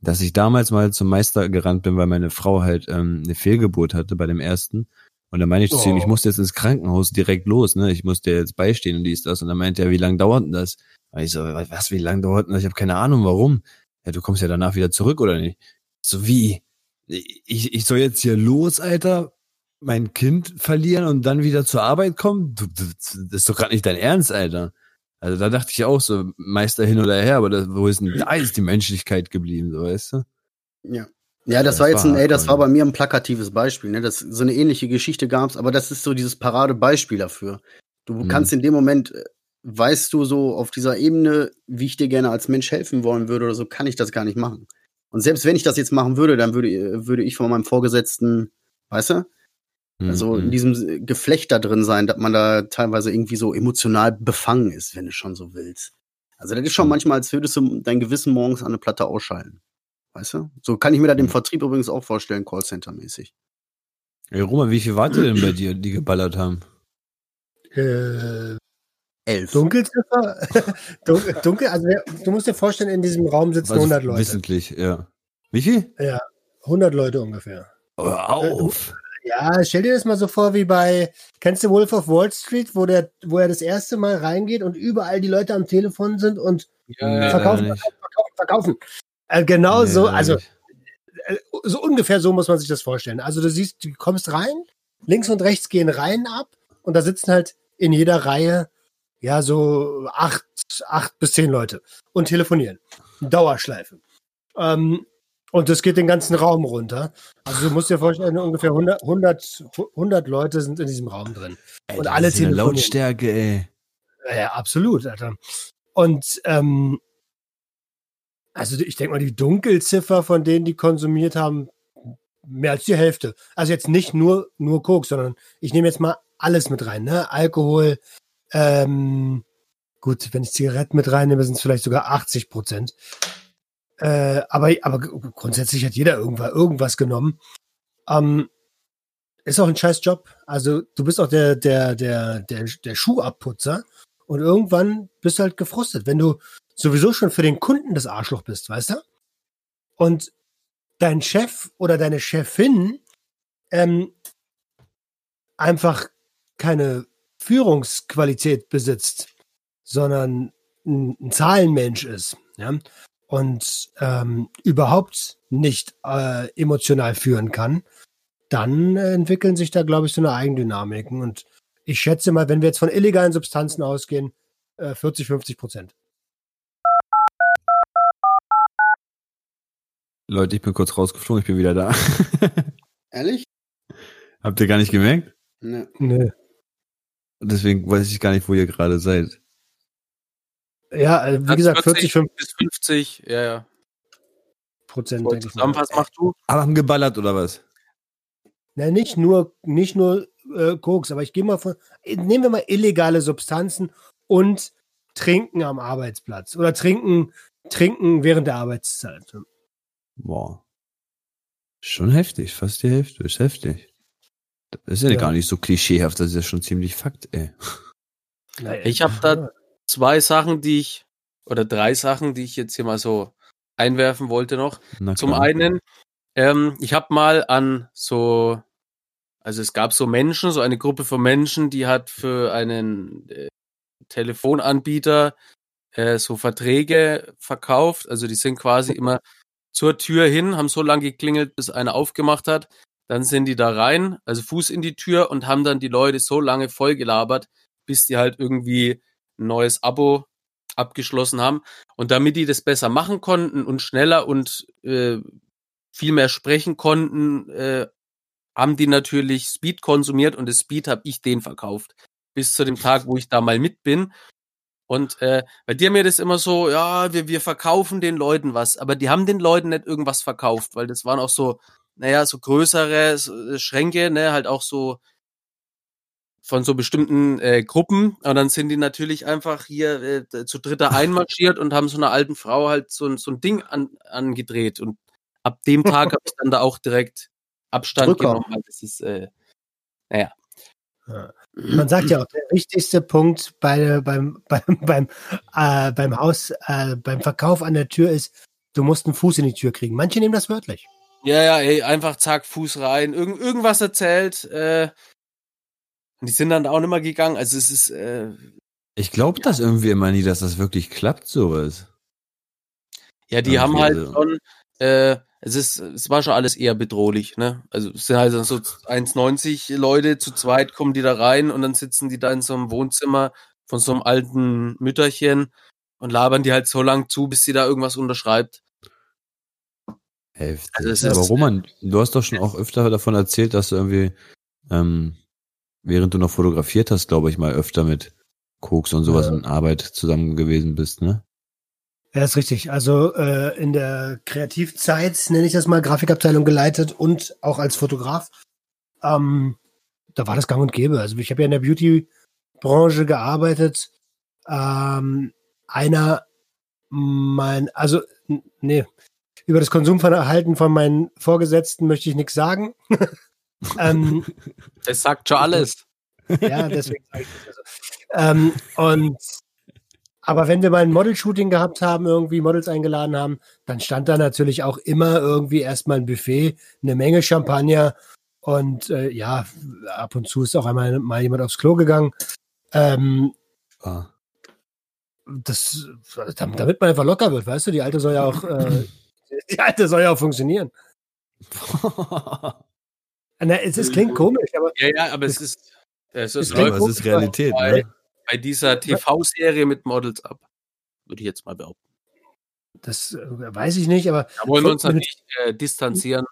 dass ich damals mal zum Meister gerannt bin, weil meine Frau halt ähm, eine Fehlgeburt hatte bei dem ersten. Und dann meine ich zu ihm, Oh. ich musste jetzt ins Krankenhaus direkt los, ne? Ich musste jetzt beistehen und dies, das. Und dann meinte er, wie lange dauert denn das? Und ich so, was, wie lange dauert denn das? Ich habe keine Ahnung, warum. Ja, du kommst ja danach wieder zurück, oder nicht? So wie? Ich, ich soll jetzt hier los, Alter, mein Kind verlieren und dann wieder zur Arbeit kommen? Du, du, das ist doch gerade nicht dein Ernst, Alter. Also da dachte ich auch so, Meister hin oder her, aber das, wo ist denn, da ist die Menschlichkeit geblieben, so weißt du? Ja. Ja, das, Das war jetzt ein, ey, das war bei mir ein plakatives Beispiel, ne? Das, so eine ähnliche Geschichte gab's, aber das ist so dieses Paradebeispiel dafür. Du Mhm. kannst in dem Moment, äh, weißt du so auf dieser Ebene, wie ich dir gerne als Mensch helfen wollen würde oder so, kann ich das gar nicht machen. Und selbst wenn ich das jetzt machen würde, dann würde, würde ich von meinem Vorgesetzten, weißt du, also in Mhm. diesem Geflecht da drin sein, dass man da teilweise irgendwie so emotional befangen ist, wenn du schon so willst. Also das ist schon Mhm. manchmal, als würdest du dein Gewissen morgens an eine Platte ausschalten. Weißt du? So kann ich mir das im Mhm. Vertrieb übrigens auch vorstellen, Callcenter-mäßig. Ey, Roman, wie viel wart ihr denn bei dir, die geballert haben? Äh, Elf. Dunkelziffer? Dun- Dunkel, also du musst dir vorstellen, in diesem Raum sitzen Also 100 Leute. Wissentlich, ja. Wie viel? 100 Leute ungefähr. Hör auf. Ja, stell dir das mal so vor wie bei, kennst du Wolf of Wall Street, wo der, wo er das erste Mal reingeht und überall die Leute am Telefon sind und Nee, verkaufen, nicht. verkaufen, verkaufen. Äh, genau Nee, so, also äh, so ungefähr so muss man sich das vorstellen. Also du siehst, du kommst rein, links und rechts gehen Reihen ab und da sitzen halt in jeder Reihe ja so acht, acht bis zehn Leute und telefonieren. Dauerschleife. Ähm, und das geht den ganzen Raum runter. Also du musst dir vorstellen, ungefähr 100, 100, 100 Leute sind in diesem Raum drin. Ey, und alle ist eine telefonieren. Lautstärke, ey. Ja, ja, absolut, Alter. Und ähm, also ich denke mal, die Dunkelziffer von denen, die konsumiert haben, mehr als die Hälfte. Also jetzt nicht nur nur Koks, sondern ich nehme jetzt mal alles mit rein, ne? Alkohol, ähm, gut, wenn ich Zigaretten mit reinnehme, sind es vielleicht sogar 80 Prozent. Äh, aber, aber grundsätzlich hat jeder irgendwas, irgendwas genommen. Ähm, ist auch ein scheiß Job. Also du bist auch der, der, der, der, der Schuhabputzer und irgendwann bist du halt gefrustet, wenn du sowieso schon für den Kunden das Arschloch bist, weißt du? Und dein Chef oder deine Chefin ähm, einfach keine Führungsqualität besitzt, sondern ein, ein Zahlenmensch ist, ja, und ähm, überhaupt nicht äh, emotional führen kann, dann äh, entwickeln sich da, glaube ich, so eine Eigendynamiken. Und ich schätze mal, wenn wir jetzt von illegalen Substanzen ausgehen, äh, 40, 50 Prozent. Leute, ich bin kurz rausgeflogen, ich bin wieder da. Ehrlich? Habt ihr gar nicht gemerkt? Ne. Nö. Deswegen weiß ich gar nicht, wo ihr gerade seid. Ja, äh, wie Hat gesagt, 40, 50 bis 50, ja, ja. Prozent, denke ich mal. Zusammenfassen machst du? Aber haben geballert oder was? Na, nicht nur, nicht nur äh, Koks, aber ich gehe mal von, äh, nehmen wir mal illegale Substanzen und trinken am Arbeitsplatz oder trinken, trinken während der Arbeitszeit. Boah. Schon heftig, fast die Hälfte, ist heftig. Das ist ja, Ja. gar nicht so klischeehaft, das ist ja schon ziemlich Fakt, ey. Ich habe da zwei Sachen, die ich, oder drei Sachen, die ich jetzt hier mal so einwerfen wollte noch. Zum einen, ähm, ich habe mal an so, also es gab so Menschen, so eine Gruppe von Menschen, die hat für einen äh, Telefonanbieter äh, so Verträge verkauft. Also die sind quasi immer zur Tür hin, haben so lange geklingelt, bis einer aufgemacht hat. Dann sind die da rein, also Fuß in die Tür und haben dann die Leute so lange vollgelabert, bis die halt irgendwie ein neues Abo abgeschlossen haben. Und damit die das besser machen konnten und schneller und äh, viel mehr sprechen konnten, äh, haben die natürlich Speed konsumiert und das Speed habe ich denen verkauft. Bis zu dem Tag, wo ich da mal mit bin. Und äh, bei dir mir das immer so, ja, wir, wir verkaufen den Leuten was, aber die haben den Leuten nicht irgendwas verkauft, weil das waren auch so, naja, so größere so, Schränke, ne, halt auch so von so bestimmten äh, Gruppen. Und dann sind die natürlich einfach hier äh, zu dritter einmarschiert und haben so einer alten Frau halt so, ein- so ein Ding an, angedreht. Und ab dem Tag habe ich dann da auch direkt Abstand Zurückkommen. genommen, weil das ist, äh, naja. Man sagt ja auch, der wichtigste Punkt bei, beim, beim, beim, äh, beim Haus, äh, beim Verkauf an der Tür ist, du musst einen Fuß in die Tür kriegen. Manche nehmen das wörtlich. Ja, ja, ey, einfach zack, Fuß rein, irgend, irgendwas erzählt. Äh, und die sind dann auch nicht mehr gegangen. Also es ist, äh, Ich glaube das irgendwie immer nie, dass das wirklich klappt, sowas. Ja, die haben Okay, halt also- schon, äh, es ist, es war schon alles eher bedrohlich, ne? Also es sind halt so 1,90 Leute zu zweit kommen die da rein und dann sitzen die da in so einem Wohnzimmer von so einem alten Mütterchen und labern die halt so lang zu, bis sie da irgendwas unterschreibt. Heftig. Also es Aber ist- Roman, du hast doch schon auch öfter davon erzählt, dass du irgendwie, ähm, während du noch fotografiert hast, glaube ich mal öfter mit Koks und sowas Ja. in Arbeit zusammen gewesen bist, ne? Ja, ist richtig. Also äh, in der Kreativzeit, nenne ich das mal, Grafikabteilung geleitet und auch als Fotograf. Ähm, da war das gang und gäbe. Also ich habe ja in der Beauty-Branche gearbeitet. Ähm, einer, mein, also, nee, über das Konsumverhalten von meinen Vorgesetzten möchte ich nichts sagen. ähm, Das sagt schon alles. ja, deswegen sage ich das also. Ähm, und aber wenn wir mal ein Model-Shooting gehabt haben, irgendwie Models eingeladen haben, dann stand da natürlich auch immer irgendwie erstmal ein Buffet, eine Menge Champagner und äh, ja, ab und zu ist auch einmal mal jemand aufs Klo gegangen. Ähm, Ah. das, damit man einfach locker wird, weißt du, die alte soll ja auch, äh, die alte soll ja auch funktionieren. Na, es, es klingt komisch, aber Ja, ja, aber es ist, es, Es es klingt Aber läuft es ist Realität, bei, ne? bei dieser TV-Serie mit Models ab. Würde ich jetzt mal behaupten. das äh, weiß ich nicht, aber Da wollen wir uns Mit- natürlich äh, distanzieren.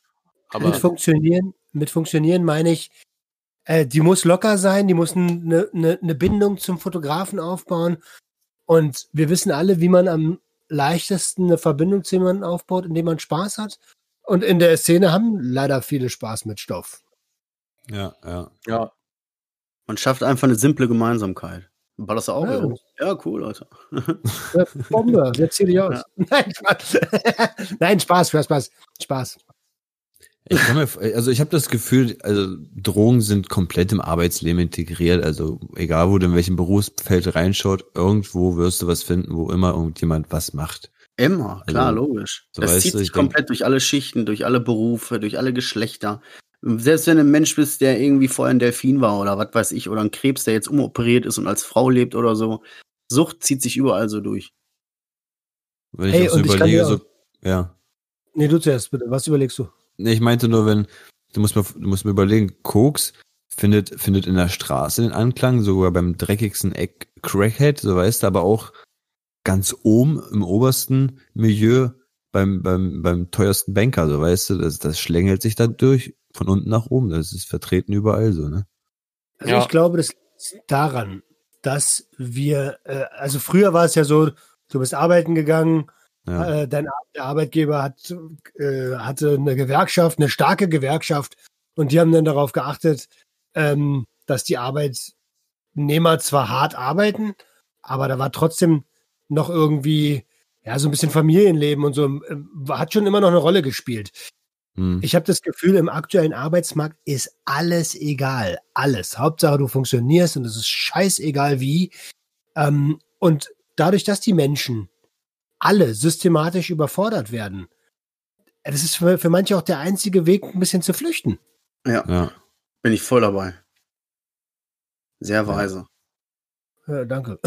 mit Aber funktionieren, mit funktionieren meine ich, äh, die muss locker sein, die muss eine ne, ne Bindung zum Fotografen aufbauen. Und wir wissen alle, wie man am leichtesten eine Verbindung zu jemandem aufbaut, indem man Spaß hat. Und in der Szene haben leider viele Spaß mit Stoff. Ja, ja. ja, Man schafft einfach eine simple Gemeinsamkeit. Ballerst du auch? Ja. Ja, ja cool, Alter. Ja, Bombe, jetzt zieh dich aus. Nein, Spaß. Nein, Spaß, Spaß, Spaß. Spaß. Ich kann mir, also ich habe das Gefühl, also Drogen sind komplett im Arbeitsleben integriert. Also egal, wo du in welchem Berufsfeld reinschaut, irgendwo wirst du was finden, wo immer irgendjemand was macht. Immer, klar, Also, logisch. so das zieht du, sich ich denk- komplett durch alle Schichten, durch alle Berufe, durch alle Geschlechter. Selbst wenn du ein Mensch bist, der irgendwie vorher ein Delfin war oder was weiß ich, oder ein Krebs, der jetzt umoperiert ist und als Frau lebt oder so. Sucht zieht sich überall so durch. Wenn ich Hey, auch so und ich kann überlege, so, ja. Nee, du zuerst bitte. Was überlegst du? Nee, ich meinte nur, wenn, du musst mir, du musst mir überlegen, Koks findet, findet in der Straße den Anklang, sogar beim dreckigsten Eck Crackhead, so weißt du, aber auch ganz oben im obersten Milieu beim, beim, beim teuersten Banker, so weißt du, das, das schlängelt sich da durch, von unten nach oben, das ist vertreten überall so, ne? Also Ja. ich glaube, das liegt daran, dass wir, äh, also früher war es ja so, du bist arbeiten gegangen, Ja. äh, dein der Arbeitgeber hat, äh, hatte eine Gewerkschaft, eine starke Gewerkschaft und die haben dann darauf geachtet, ähm, dass die Arbeitnehmer zwar hart arbeiten, aber da war trotzdem noch irgendwie ja so ein bisschen Familienleben und so äh, hat schon immer noch eine Rolle gespielt. Hm. Ich habe das Gefühl, im aktuellen Arbeitsmarkt ist alles egal. Alles. Hauptsache, du funktionierst und es ist scheißegal wie. Ähm, und dadurch, dass die Menschen alle systematisch überfordert werden, das ist für, für manche auch der einzige Weg, ein bisschen zu flüchten. Ja, Ja. bin ich voll dabei. Sehr weise. Ja, danke.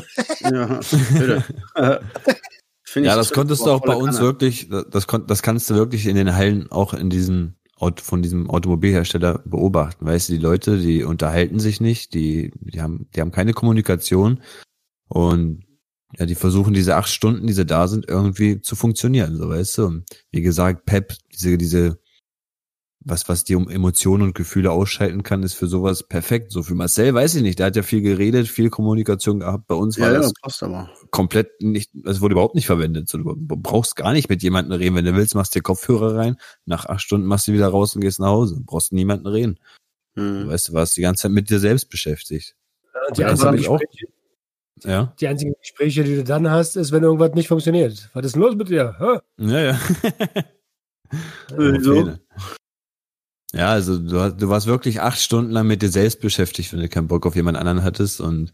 Ja, bitte. Ja, das konntest du auch bei uns Kanne. wirklich, das, kon, das kannst du wirklich in den Hallen auch in diesem von diesem Automobilhersteller beobachten. Weißt du, die Leute, die unterhalten sich nicht, die, die haben, die haben keine Kommunikation und ja, die versuchen diese acht Stunden, die sie da sind, irgendwie zu funktionieren, so weißt du. Und wie gesagt, Pep, diese, diese, was, was die um Emotionen und Gefühle ausschalten kann, ist für sowas perfekt. So für Marcel weiß ich nicht, der hat ja viel geredet, viel Kommunikation gehabt. Bei uns war Ja, ja, das aber. komplett nicht, es wurde überhaupt nicht verwendet. So, du brauchst gar nicht mit jemandem reden. Wenn du willst, machst du dir Kopfhörer rein. Nach acht Stunden machst du wieder raus und gehst nach Hause. Brauchst du niemanden reden. Du Hm. weißt, du warst die ganze Zeit mit dir selbst beschäftigt. Die, Ja, das einzigen hab ich auch. Ja. die einzigen Gespräche, die du dann hast, ist, wenn irgendwas nicht funktioniert. Was ist denn los mit dir? Hä? Ja, ja. Fehler. Ja, also du, du warst wirklich acht Stunden lang mit dir selbst beschäftigt, wenn du keinen Bock auf jemand anderen hattest und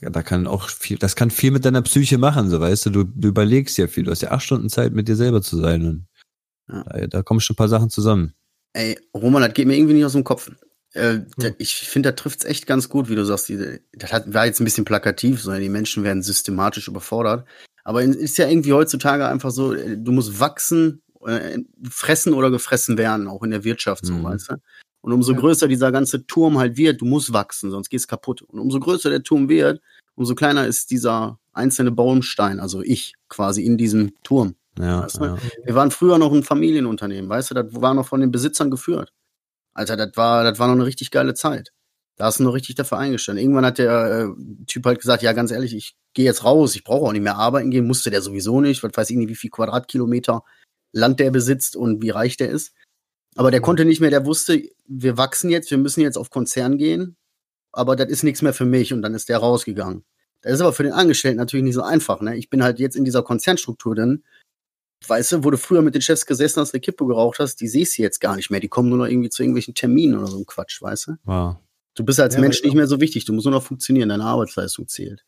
da kann auch viel, das kann viel mit deiner Psyche machen, so weißt du, du, du überlegst ja viel, du hast ja acht Stunden Zeit, mit dir selber zu sein und Ja. da, da kommen schon ein paar Sachen zusammen. Ey, Roman, das geht mir irgendwie nicht aus dem Kopf. Äh, Hm. Ich finde, da trifft's echt ganz gut, wie du sagst. Diese, das hat, war jetzt ein bisschen plakativ, sondern die Menschen werden systematisch überfordert. Aber ist ja irgendwie heutzutage einfach so, äh, du musst wachsen, äh, fressen oder gefressen werden, auch in der Wirtschaft so, Mhm. weißt du? Und umso Ja. größer dieser ganze Turm halt wird, du musst wachsen, sonst geht's kaputt. Und umso größer der Turm wird, umso kleiner ist dieser einzelne Baumstein, also ich quasi in diesem Turm. Ja, Weißt du? ja. Wir waren früher noch ein Familienunternehmen, weißt du, das war noch von den Besitzern geführt. Alter, das war, das war noch eine richtig geile Zeit. Da hast du noch richtig dafür eingestanden. Irgendwann hat der äh, Typ halt gesagt, ja, ganz ehrlich, ich gehe jetzt raus, ich brauche auch nicht mehr arbeiten gehen, musste der sowieso nicht, was weiß ich nicht, wie viel Quadratkilometer Land der besitzt und wie reich der ist. Aber der konnte nicht mehr, der wusste, wir wachsen jetzt, wir müssen jetzt auf Konzern gehen, aber das ist nichts mehr für mich und dann ist der rausgegangen. Das ist aber für den Angestellten natürlich nicht so einfach, ne? Ich bin halt jetzt in dieser Konzernstruktur drin, weißt du, wo du früher mit den Chefs gesessen hast, eine Kippe geraucht hast, die siehst du jetzt gar nicht mehr. Die kommen nur noch irgendwie zu irgendwelchen Terminen oder so ein Quatsch, weißt du? Wow. Du bist als Ja, Mensch nicht mehr so wichtig. Du musst nur noch funktionieren. Deine Arbeitsleistung zählt.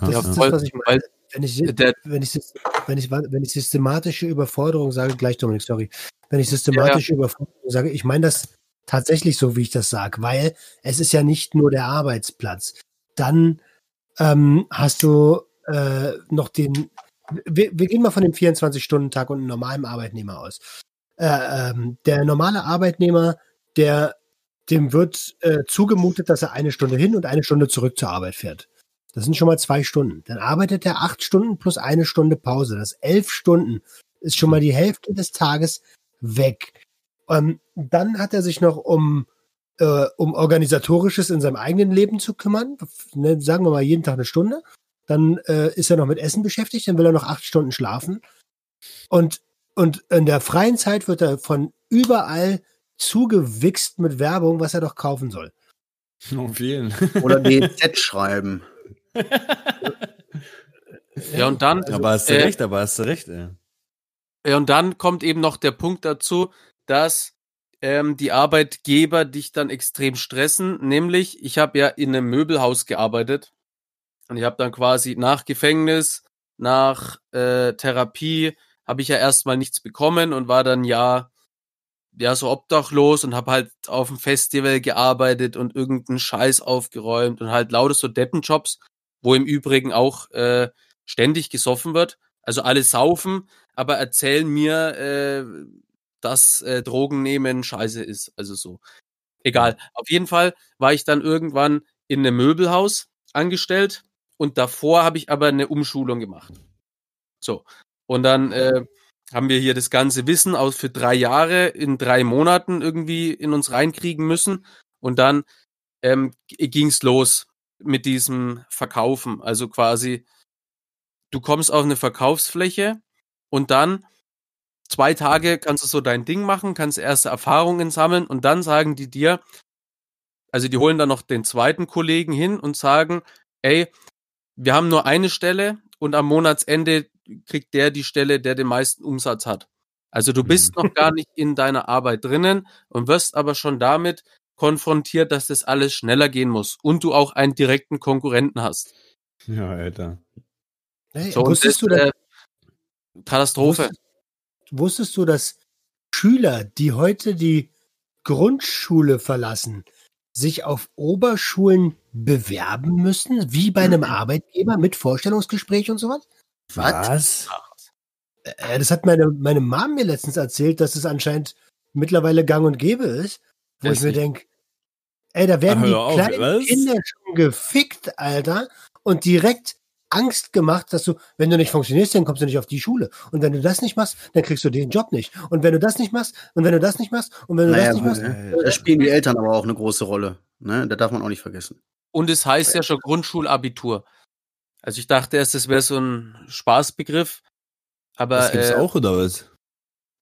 Das Ja, ist das, was ich meine. Wenn ich, wenn, ich, wenn, ich, wenn ich systematische Überforderung sage, gleich Dominik, sorry, wenn ich systematische Überforderung sage, ich meine das tatsächlich so, wie ich das sage, weil es ist ja nicht nur der Arbeitsplatz. Dann ähm, hast du äh, noch den, wir, wir gehen mal von dem 24-Stunden-Tag und einem normalen Arbeitnehmer aus. Äh, ähm, der normale Arbeitnehmer, der dem wird äh, zugemutet, dass er eine Stunde hin und eine Stunde zurück zur Arbeit fährt. Das sind schon mal zwei Stunden. Dann arbeitet er acht Stunden plus eine Stunde Pause. Das elf Stunden ist schon mal die Hälfte des Tages weg. Ähm, dann hat er sich noch um, äh, um organisatorisches in seinem eigenen Leben zu kümmern. Ne, sagen wir mal jeden Tag eine Stunde. Dann äh, ist er noch mit Essen beschäftigt. Dann will er noch acht Stunden schlafen. Und, und in der freien Zeit wird er von überall zugewichst mit Werbung, was er doch kaufen soll. Auf jeden. Oder DZ schreiben. Ja, und dann, aber hast du äh, recht, aber hast du recht, ey. ja, und dann kommt eben noch der Punkt dazu, dass ähm, die Arbeitgeber dich dann extrem stressen. Nämlich, ich habe ja in einem Möbelhaus gearbeitet und ich habe dann quasi nach Gefängnis, nach äh, Therapie, habe ich ja erstmal nichts bekommen und war dann ja ja so obdachlos und habe halt auf dem Festival gearbeitet und irgendeinen Scheiß aufgeräumt und halt lauter so Deppenjobs, wo im Übrigen auch äh, ständig gesoffen wird. Also alle saufen, aber erzählen mir, äh, dass äh, Drogen nehmen scheiße ist. Also so. Egal. Auf jeden Fall war ich dann irgendwann in einem Möbelhaus angestellt und davor habe ich aber eine Umschulung gemacht. So. Und dann äh, haben wir hier das ganze Wissen aus für drei Jahre in drei Monaten irgendwie in uns reinkriegen müssen. Und dann ähm, ging's los mit diesem Verkaufen. Also quasi, du kommst auf eine Verkaufsfläche und dann zwei Tage kannst du so dein Ding machen, kannst erste Erfahrungen sammeln und dann sagen die dir, also die holen dann noch den zweiten Kollegen hin und sagen, ey, wir haben nur eine Stelle und am Monatsende kriegt der die Stelle, der den meisten Umsatz hat. Also du bist noch gar nicht in deiner Arbeit drinnen und wirst aber schon damit konfrontiert, dass das alles schneller gehen muss und du auch einen direkten Konkurrenten hast. Ja, Alter. Hey, So, wusstest, das, du, äh, Katastrophe. wusstest, wusstest du, dass Schüler, die heute die Grundschule verlassen, sich auf Oberschulen bewerben müssen, wie bei einem Arbeitgeber mit Vorstellungsgespräch und sowas? Was? Äh, das hat meine, meine Mom mir letztens erzählt, dass es anscheinend mittlerweile gang und gäbe ist, wo Das ich mir denke, ey, da werden Ach, die auf, kleinen was? Kinder schon gefickt, Alter, und direkt Angst gemacht, dass du, wenn du nicht funktionierst, dann kommst du nicht auf die Schule. Und wenn du das nicht machst, dann kriegst du den Job nicht. Und wenn du das nicht machst, und wenn du das nicht machst, und wenn du Naja, das nicht machst, äh, da spielen die Eltern aber auch eine große Rolle. Ne? Das darf man auch nicht vergessen. Und es heißt ja schon Grundschulabitur. Also ich dachte erst, das wäre so ein Spaßbegriff. Aber Das gibt's äh, auch, oder was?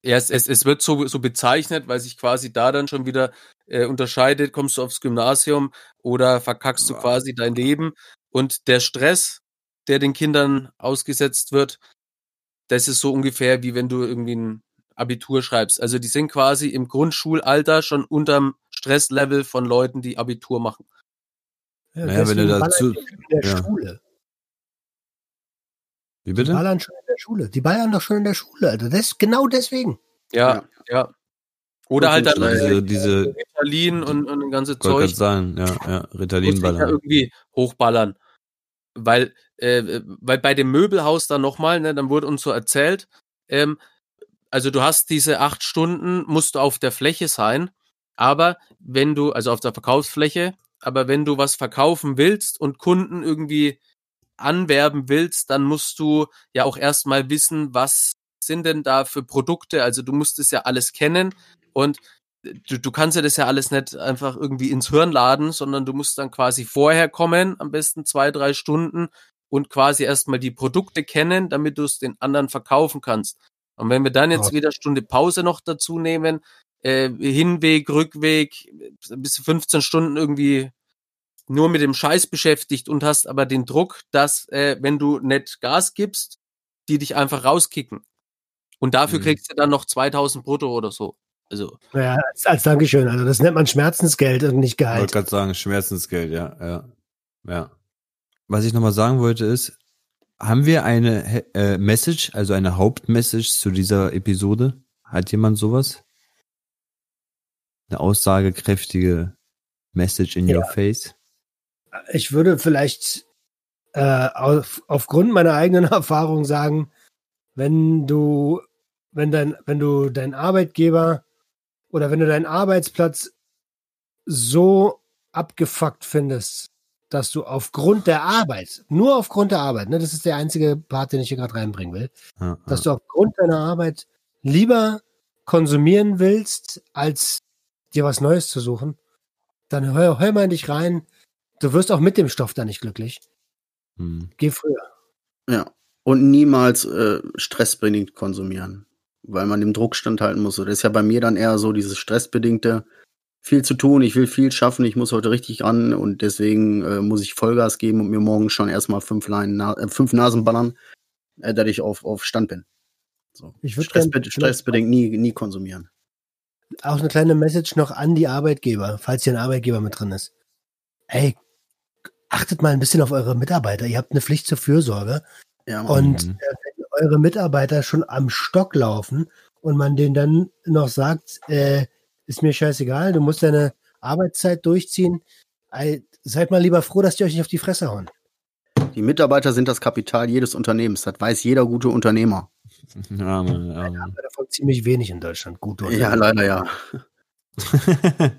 Ja, es, es, es wird so, so bezeichnet, weil sich quasi da dann schon wieder äh, unterscheidet, kommst du aufs Gymnasium oder verkackst du quasi dein Leben. Und der Stress, der den Kindern ausgesetzt wird, das ist so ungefähr wie wenn du irgendwie ein Abitur schreibst. Also die sind quasi im Grundschulalter schon unterm Stresslevel von Leuten, die Abitur machen. ja, Naja, wenn du dazu. ballern die in der ja. Schule. Wie Die bitte? ballern schon in der Schule. Die ballern doch schon in der Schule, Alter. Das, genau deswegen. Ja, ja. Oder halt dann Diese- äh, diese- Ritalin und, und ein ganze Zeug. gerade sagen, ja, ja, Muss sich ja irgendwie hochballern. Weil, äh, weil bei dem Möbelhaus dann nochmal, ne, dann wurde uns so erzählt, ähm, also du hast diese acht Stunden, musst du auf der Fläche sein, aber wenn du, also auf der Verkaufsfläche, aber wenn du was verkaufen willst und Kunden irgendwie anwerben willst, dann musst du ja auch erstmal wissen, was sind denn da für Produkte? Also du musst es ja alles kennen und du, du kannst ja das ja alles nicht einfach irgendwie ins Hirn laden, sondern du musst dann quasi vorher kommen, am besten zwei, drei Stunden und quasi erstmal die Produkte kennen, damit du es den anderen verkaufen kannst. Und wenn wir dann jetzt Ja. wieder Stunde Pause noch dazu nehmen, äh, Hinweg, Rückweg, bis zu 15 Stunden irgendwie nur mit dem Scheiß beschäftigt und hast aber den Druck, dass, äh, wenn du nicht Gas gibst, die dich einfach rauskicken. Und dafür Mhm. kriegst du dann noch 2000 brutto oder so. Also, Naja, als, als Dankeschön. Also das nennt man Schmerzensgeld und nicht Ich wollte Gehalt. gerade sagen, Schmerzensgeld, ja, ja. Ja. Was ich nochmal sagen wollte ist, haben wir eine äh, Message, also eine Hauptmessage zu dieser Episode? Hat jemand sowas? Eine aussagekräftige Message in your face? Ich würde vielleicht äh, auf, aufgrund meiner eigenen Erfahrung sagen, wenn du, wenn dein, wenn du deinen Arbeitgeber oder wenn du deinen Arbeitsplatz so abgefuckt findest, dass du aufgrund der Arbeit, nur aufgrund der Arbeit, ne, das ist der einzige Part, den ich hier gerade reinbringen will, Ja, dass ja. du aufgrund deiner Arbeit lieber konsumieren willst, als dir was Neues zu suchen, dann hör, hör mal in dich rein. Du wirst auch mit dem Stoff da nicht glücklich. Hm. Geh früher. Ja. Und niemals äh, stressbedingt konsumieren, weil man dem Druck standhalten muss. So, Das ist ja bei mir dann eher so dieses stressbedingte, viel zu tun, ich will viel schaffen, ich muss heute richtig ran und deswegen äh, muss ich Vollgas geben und mir morgen schon erstmal fünf, Leinen, na äh, fünf Nasen ballern, äh, dass ich auf, auf Stand bin. So. Ich Stressbe gern- stressbedingt nie, nie konsumieren. Auch eine kleine Message noch an die Arbeitgeber, falls hier ein Arbeitgeber mit drin ist. Ey, achtet mal ein bisschen auf eure Mitarbeiter. Ihr habt eine Pflicht zur Fürsorge. Ja, Und Mhm. äh, eure Mitarbeiter schon am Stock laufen und man denen dann noch sagt, äh, ist mir scheißegal, du musst deine Arbeitszeit durchziehen, seid mal lieber froh, dass die euch nicht auf die Fresse hauen. die Mitarbeiter sind das Kapital jedes Unternehmens. Das weiß jeder gute Unternehmer. Ja, Mann, ja, Mann. Aber davon ziemlich wenig in Deutschland. Gut, oder? Ja, leider ja.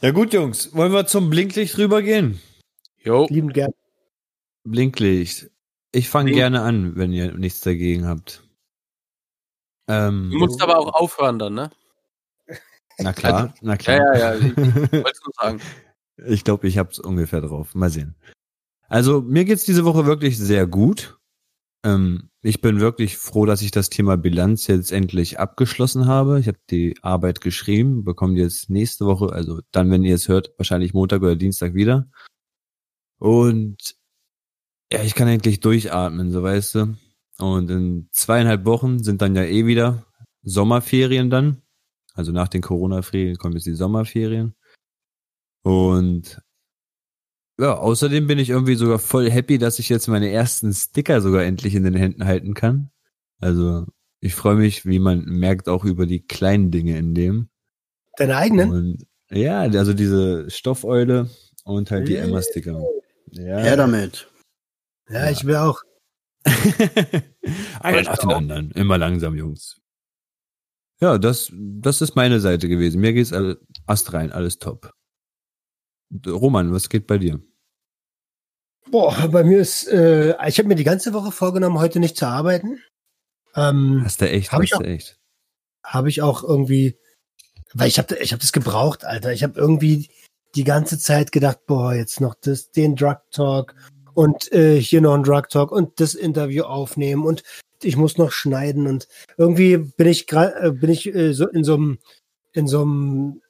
ja gut, Jungs, wollen wir zum Blinklicht rübergehen? jo, Lieben gern. Blinklicht. Ich fange gerne an, wenn ihr nichts dagegen habt. Ähm, du musst aber auch aufhören dann, ne? na klar, na Ja, klar. ja, ja, ich wollte nur sagen. Ich glaube, ich hab's ungefähr drauf. Mal sehen. Also, mir geht's diese Woche wirklich sehr gut. Ähm, ich bin wirklich froh, dass ich das Thema Bilanz jetzt endlich abgeschlossen habe. Ich habe die Arbeit geschrieben, bekomme die jetzt nächste Woche, also dann, wenn ihr es hört, wahrscheinlich Montag oder Dienstag wieder. Und ja, ich kann endlich durchatmen, so weißt du. Und in zweieinhalb Wochen sind dann ja eh wieder Sommerferien dann. Also nach den Corona-Ferien kommen jetzt die Sommerferien. Und ja, außerdem bin ich irgendwie sogar voll happy, dass ich jetzt meine ersten Sticker sogar endlich in den Händen halten kann. Also ich freue mich, wie man merkt, auch über die kleinen Dinge in dem. Deine eigenen? Und ja, also diese Stoffelule und halt die. Emma-Sticker. Ja. Her damit. Ja, ich will auch. Einer nach den anderen. Immer langsam, Jungs. Ja, das, das ist meine Seite gewesen. Mir geht's alle, astrein, alles top. Roman, was geht bei dir? Boah, bei mir ist, äh, ich habe mir die ganze Woche vorgenommen, heute nicht zu arbeiten. Ähm, Hast du echt, Hab ich hast du echt. habe ich auch irgendwie, weil ich habe ich hab das gebraucht, Alter. Ich habe irgendwie die ganze Zeit gedacht, boah, jetzt noch das, den Drug Talk und äh, hier noch ein Drug Talk und das Interview aufnehmen und ich muss noch schneiden und irgendwie bin ich gerade bin ich äh, so in so einem in so einem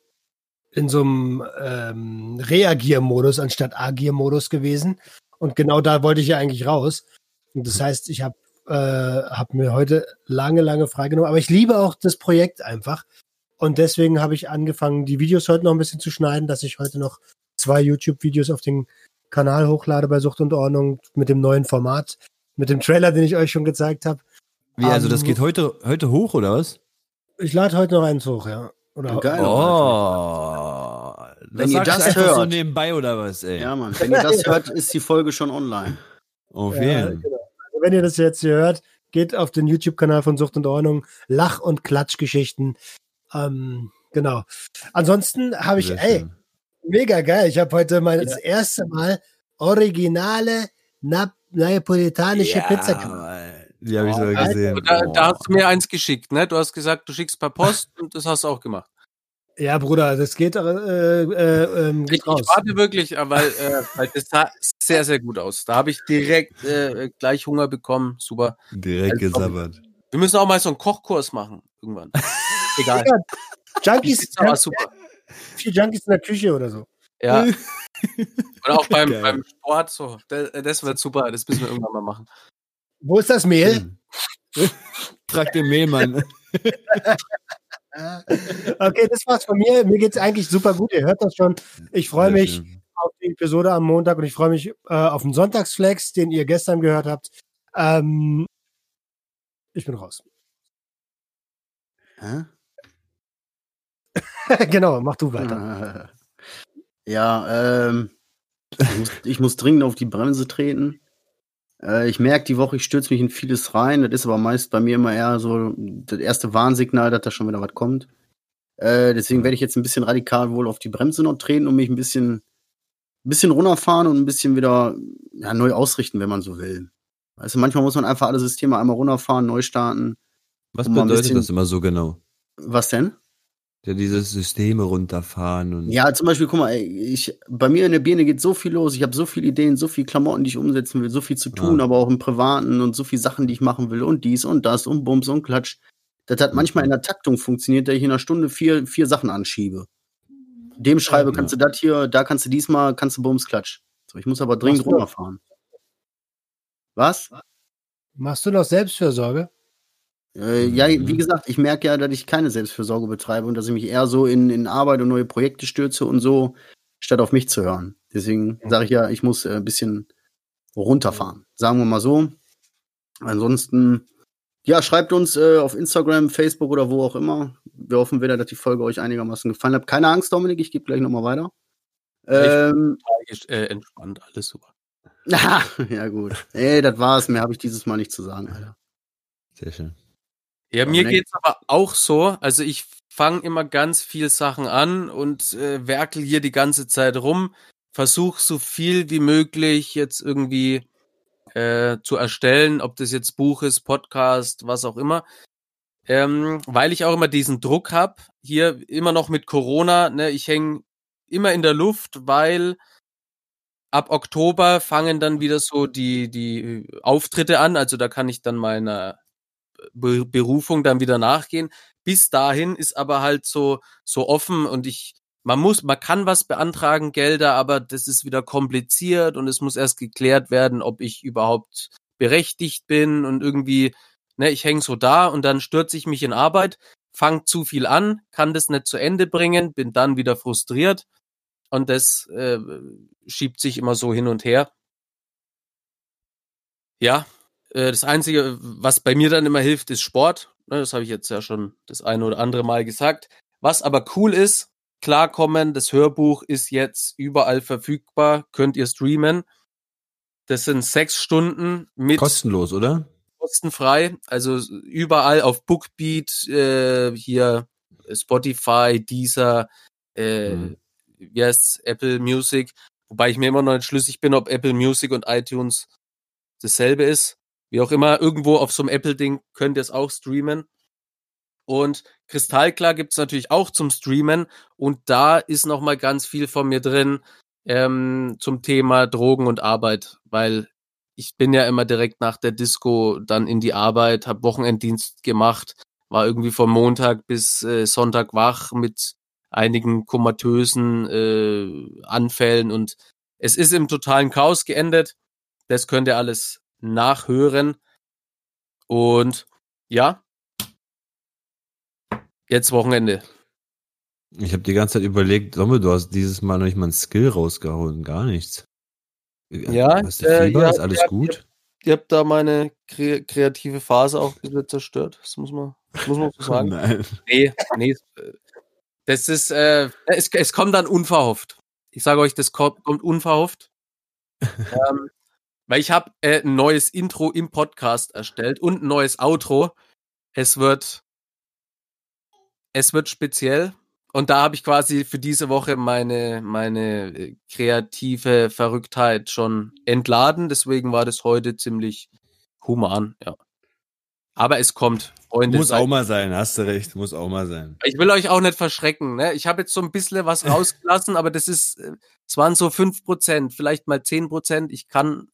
in so einem ähm, Reagiermodus anstatt Agiermodus gewesen und genau da wollte ich ja eigentlich raus. Und das heißt ich habe äh, habe mir heute lange lange freigenommen aber ich liebe auch das Projekt einfach und deswegen habe ich angefangen die Videos heute noch ein bisschen zu schneiden dass ich heute noch zwei YouTube Videos auf den Kanal hochlade bei Sucht und Ordnung mit dem neuen Format mit dem Trailer den ich euch schon gezeigt habe Wie, also das Ähm, geht heute, heute hoch, oder was? ich lade heute noch eins hoch ja oder Geil. Oh, Wenn ihr das einfach so hört. nebenbei oder was, ey? Ja, Mann. Wenn ihr das hört, ist die Folge schon online. Auf Ja, jeden. genau. Also wenn ihr das jetzt hier hört, geht auf den YouTube-Kanal von Sucht und Ordnung. Lach- und Klatschgeschichten. Ähm, genau. Ansonsten habe ich, ey, schön. Mega geil. Ich habe heute mal das erste Mal originale Nap neapolitanische Pizza gemacht. Die habe ich Oh, sogar geil. gesehen. Da, da hast du mir eins geschickt, ne? Du hast gesagt, du schickst per Post und das hast du auch gemacht. Ja, Bruder, das geht, äh, äh, ähm, Ich, geht ich raus. warte wirklich, äh, weil, äh, weil das sah sehr, sehr gut aus. Da habe ich direkt äh, gleich Hunger bekommen. Super. Direkt Also, gesabbert. Wir müssen auch mal so einen Kochkurs machen irgendwann. Egal. Ja, Junkies, Pizza war super. Vier Junkies in der Küche oder so. Ja. Oder auch beim, Geil. beim Sport so. Das, das wird super. Das müssen wir irgendwann mal machen. Wo ist das Mehl? Frag den Mehlmann. Okay, das war's von mir. Mir geht's eigentlich super gut. Ihr hört das schon. Ich freue mich schön. auf die Episode am Montag und ich freue mich äh, auf den Sonntagsflex, den ihr gestern gehört habt. Ähm, ich bin raus. Hä? genau, mach du weiter. Ja, ähm, ich muss, ich muss dringend auf die Bremse treten. Äh, ich merke die Woche, ich stürze mich in vieles rein. Das ist aber meist bei mir immer eher so das erste Warnsignal, dass da schon wieder was kommt. Äh, deswegen werde ich jetzt ein bisschen radikal wohl auf die Bremse noch treten und mich ein bisschen, ein bisschen runterfahren und ein bisschen wieder ja, neu ausrichten, wenn man so will. Weißt du, manchmal muss man einfach alle Systeme einmal runterfahren, neu starten. Was bedeutet bisschen- das immer so genau? Was denn? Ja, diese Systeme runterfahren und. Ja, zum Beispiel, guck mal, ich, bei mir in der Birne geht so viel los. Ich habe so viele Ideen, so viele Klamotten, die ich umsetzen will, so viel zu tun, Ja. aber auch im Privaten und so viele Sachen, die ich machen will und dies und das und Bums und Klatsch. Das hat manchmal in der Taktung funktioniert, dass ich in einer Stunde vier, vier Sachen anschiebe. Dem schreibe, Ja. kannst du das hier, da kannst du diesmal, kannst du Bums Klatsch. So, ich muss aber dringend runterfahren. Was? Machst du noch Selbstfürsorge? Äh, ja, wie gesagt, ich merke ja, dass ich keine Selbstfürsorge betreibe und dass ich mich eher so in, in Arbeit und neue Projekte stürze und so, statt auf mich zu hören. Deswegen sage ich ja, ich muss äh, ein bisschen runterfahren. Sagen wir mal so. Ansonsten, ja, schreibt uns äh, auf Instagram, Facebook oder wo auch immer. Wir hoffen wieder, dass die Folge euch einigermaßen gefallen hat. Keine Angst, Dominik, ich gebe gleich nochmal weiter. Ähm, Äh, entspannt, alles super. ja, gut. Ey, das war's. Mehr habe ich dieses Mal nicht zu sagen, Alter. Sehr schön. Ja, Aber mir ne- geht's aber auch so. Also ich fange immer ganz viel Sachen an und äh, werkel hier die ganze Zeit rum, versuche so viel wie möglich jetzt irgendwie äh, zu erstellen, ob das jetzt Buch ist, Podcast, was auch immer. Ähm, weil ich auch immer diesen Druck habe, hier immer noch mit Corona, ne, ich hänge immer in der Luft, weil ab Oktober fangen dann wieder so die, die Auftritte an, also da kann ich dann meiner Be Berufung dann wieder nachgehen. Bis dahin ist aber halt so, so offen und ich, man muss, man kann was beantragen, Gelder, aber das ist wieder kompliziert und es muss erst geklärt werden, ob ich überhaupt berechtigt bin und irgendwie, ne, ich hänge so da und dann stürze ich mich in Arbeit, fang zu viel an, kann das nicht zu Ende bringen, bin dann wieder frustriert und das äh, schiebt sich immer so hin und her. Ja, äh, das Einzige, was bei mir dann immer hilft, ist Sport. Ne, Das habe ich jetzt ja schon das eine oder andere Mal gesagt. Was aber cool ist, klarkommen, das Hörbuch ist jetzt überall verfügbar, könnt ihr streamen. Das sind sechs Stunden mit Kostenlos, oder? kostenfrei, also überall auf Bookbeat, äh, hier Spotify, Deezer, äh, wie heißt's, Apple Music, wobei ich mir immer noch nicht schlüssig bin, ob Apple Music und iTunes dasselbe ist. Wie auch immer, irgendwo auf so einem Apple-Ding könnt ihr es auch streamen. Und Kristallklar gibt's natürlich auch zum Streamen und da ist noch mal ganz viel von mir drin ähm, zum Thema Drogen und Arbeit, weil ich bin ja immer direkt nach der Disco dann in die Arbeit, habe Wochenenddienst gemacht, war irgendwie von Montag bis äh, Sonntag wach mit einigen komatösen äh, Anfällen und es ist im totalen Chaos geendet. Das könnt ihr alles nachhören. Und ja, jetzt Wochenende. Ich habe die ganze Zeit überlegt, Domme, du hast dieses Mal noch nicht mal einen Skill rausgehauen, gar nichts. Ja, hast du äh, Fieber? ja, ist alles ja, gut? Ihr habt da meine kre kreative Phase auch ein bisschen zerstört. Das muss man, das muss man so sagen. Nein. Nee, nee. äh, Das ist, äh, es, es kommt dann unverhofft. Ich sage euch, das kommt, kommt unverhofft. ähm, weil ich habe äh, ein neues Intro im Podcast erstellt und ein neues Outro. Es wird, es wird speziell. Und da habe ich quasi für diese Woche meine, meine äh, kreative Verrücktheit schon entladen. Deswegen war das heute ziemlich human, ja. Aber es kommt, Freunde. Muss auch mal sein, hast du recht, muss auch mal sein. ich will euch auch nicht verschrecken. Ne? Ich habe jetzt so ein bisschen was rausgelassen, aber das ist, äh, es waren so fünf Prozent, vielleicht mal zehn Prozent. Ich kann,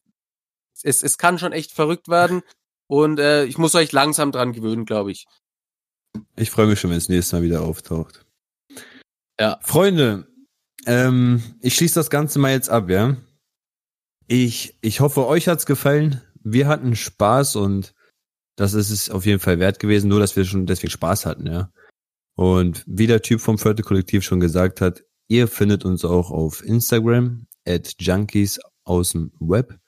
es, es kann schon echt verrückt werden und äh, ich muss euch langsam dran gewöhnen, glaube ich. Ich freue mich schon, wenn es nächstes Mal wieder auftaucht. Ja. Freunde, ähm, ich schließe das Ganze mal jetzt ab, ja. Ich, ich hoffe, euch hat's gefallen. Wir hatten Spaß und das ist es auf jeden Fall wert gewesen, nur dass wir schon deswegen Spaß hatten, ja. Und wie der Typ vom Vierte Kollektiv schon gesagt hat, ihr findet uns auch auf Instagram at Junkies aus dem Web.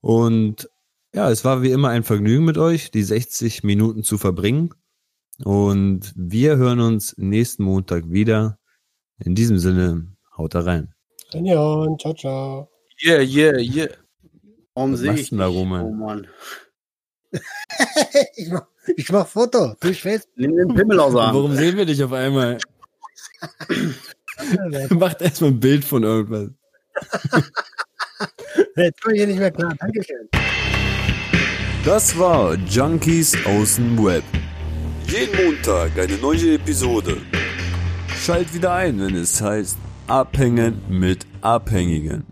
Und ja, es war wie immer ein Vergnügen mit euch, die 60 Minuten zu verbringen. Und wir hören uns nächsten Montag wieder. In diesem Sinne, haut da rein. Renion, ciao, ciao. Yeah, yeah, yeah. Warum Was sehe machst ich du denn da? Roman? Oh Mann. ich, mach, ich mach Foto durch Facebook. Nimm den Pimmel aus der Hand. Warum sehen wir dich auf einmal? Macht erstmal ein Bild von irgendwas. Jetzt komme ich hier nicht mehr klar. Dankeschön. Das war Junkies aus dem Web. Jeden Montag eine neue Episode. Schalt wieder ein, wenn es heißt Abhängen mit Abhängigen.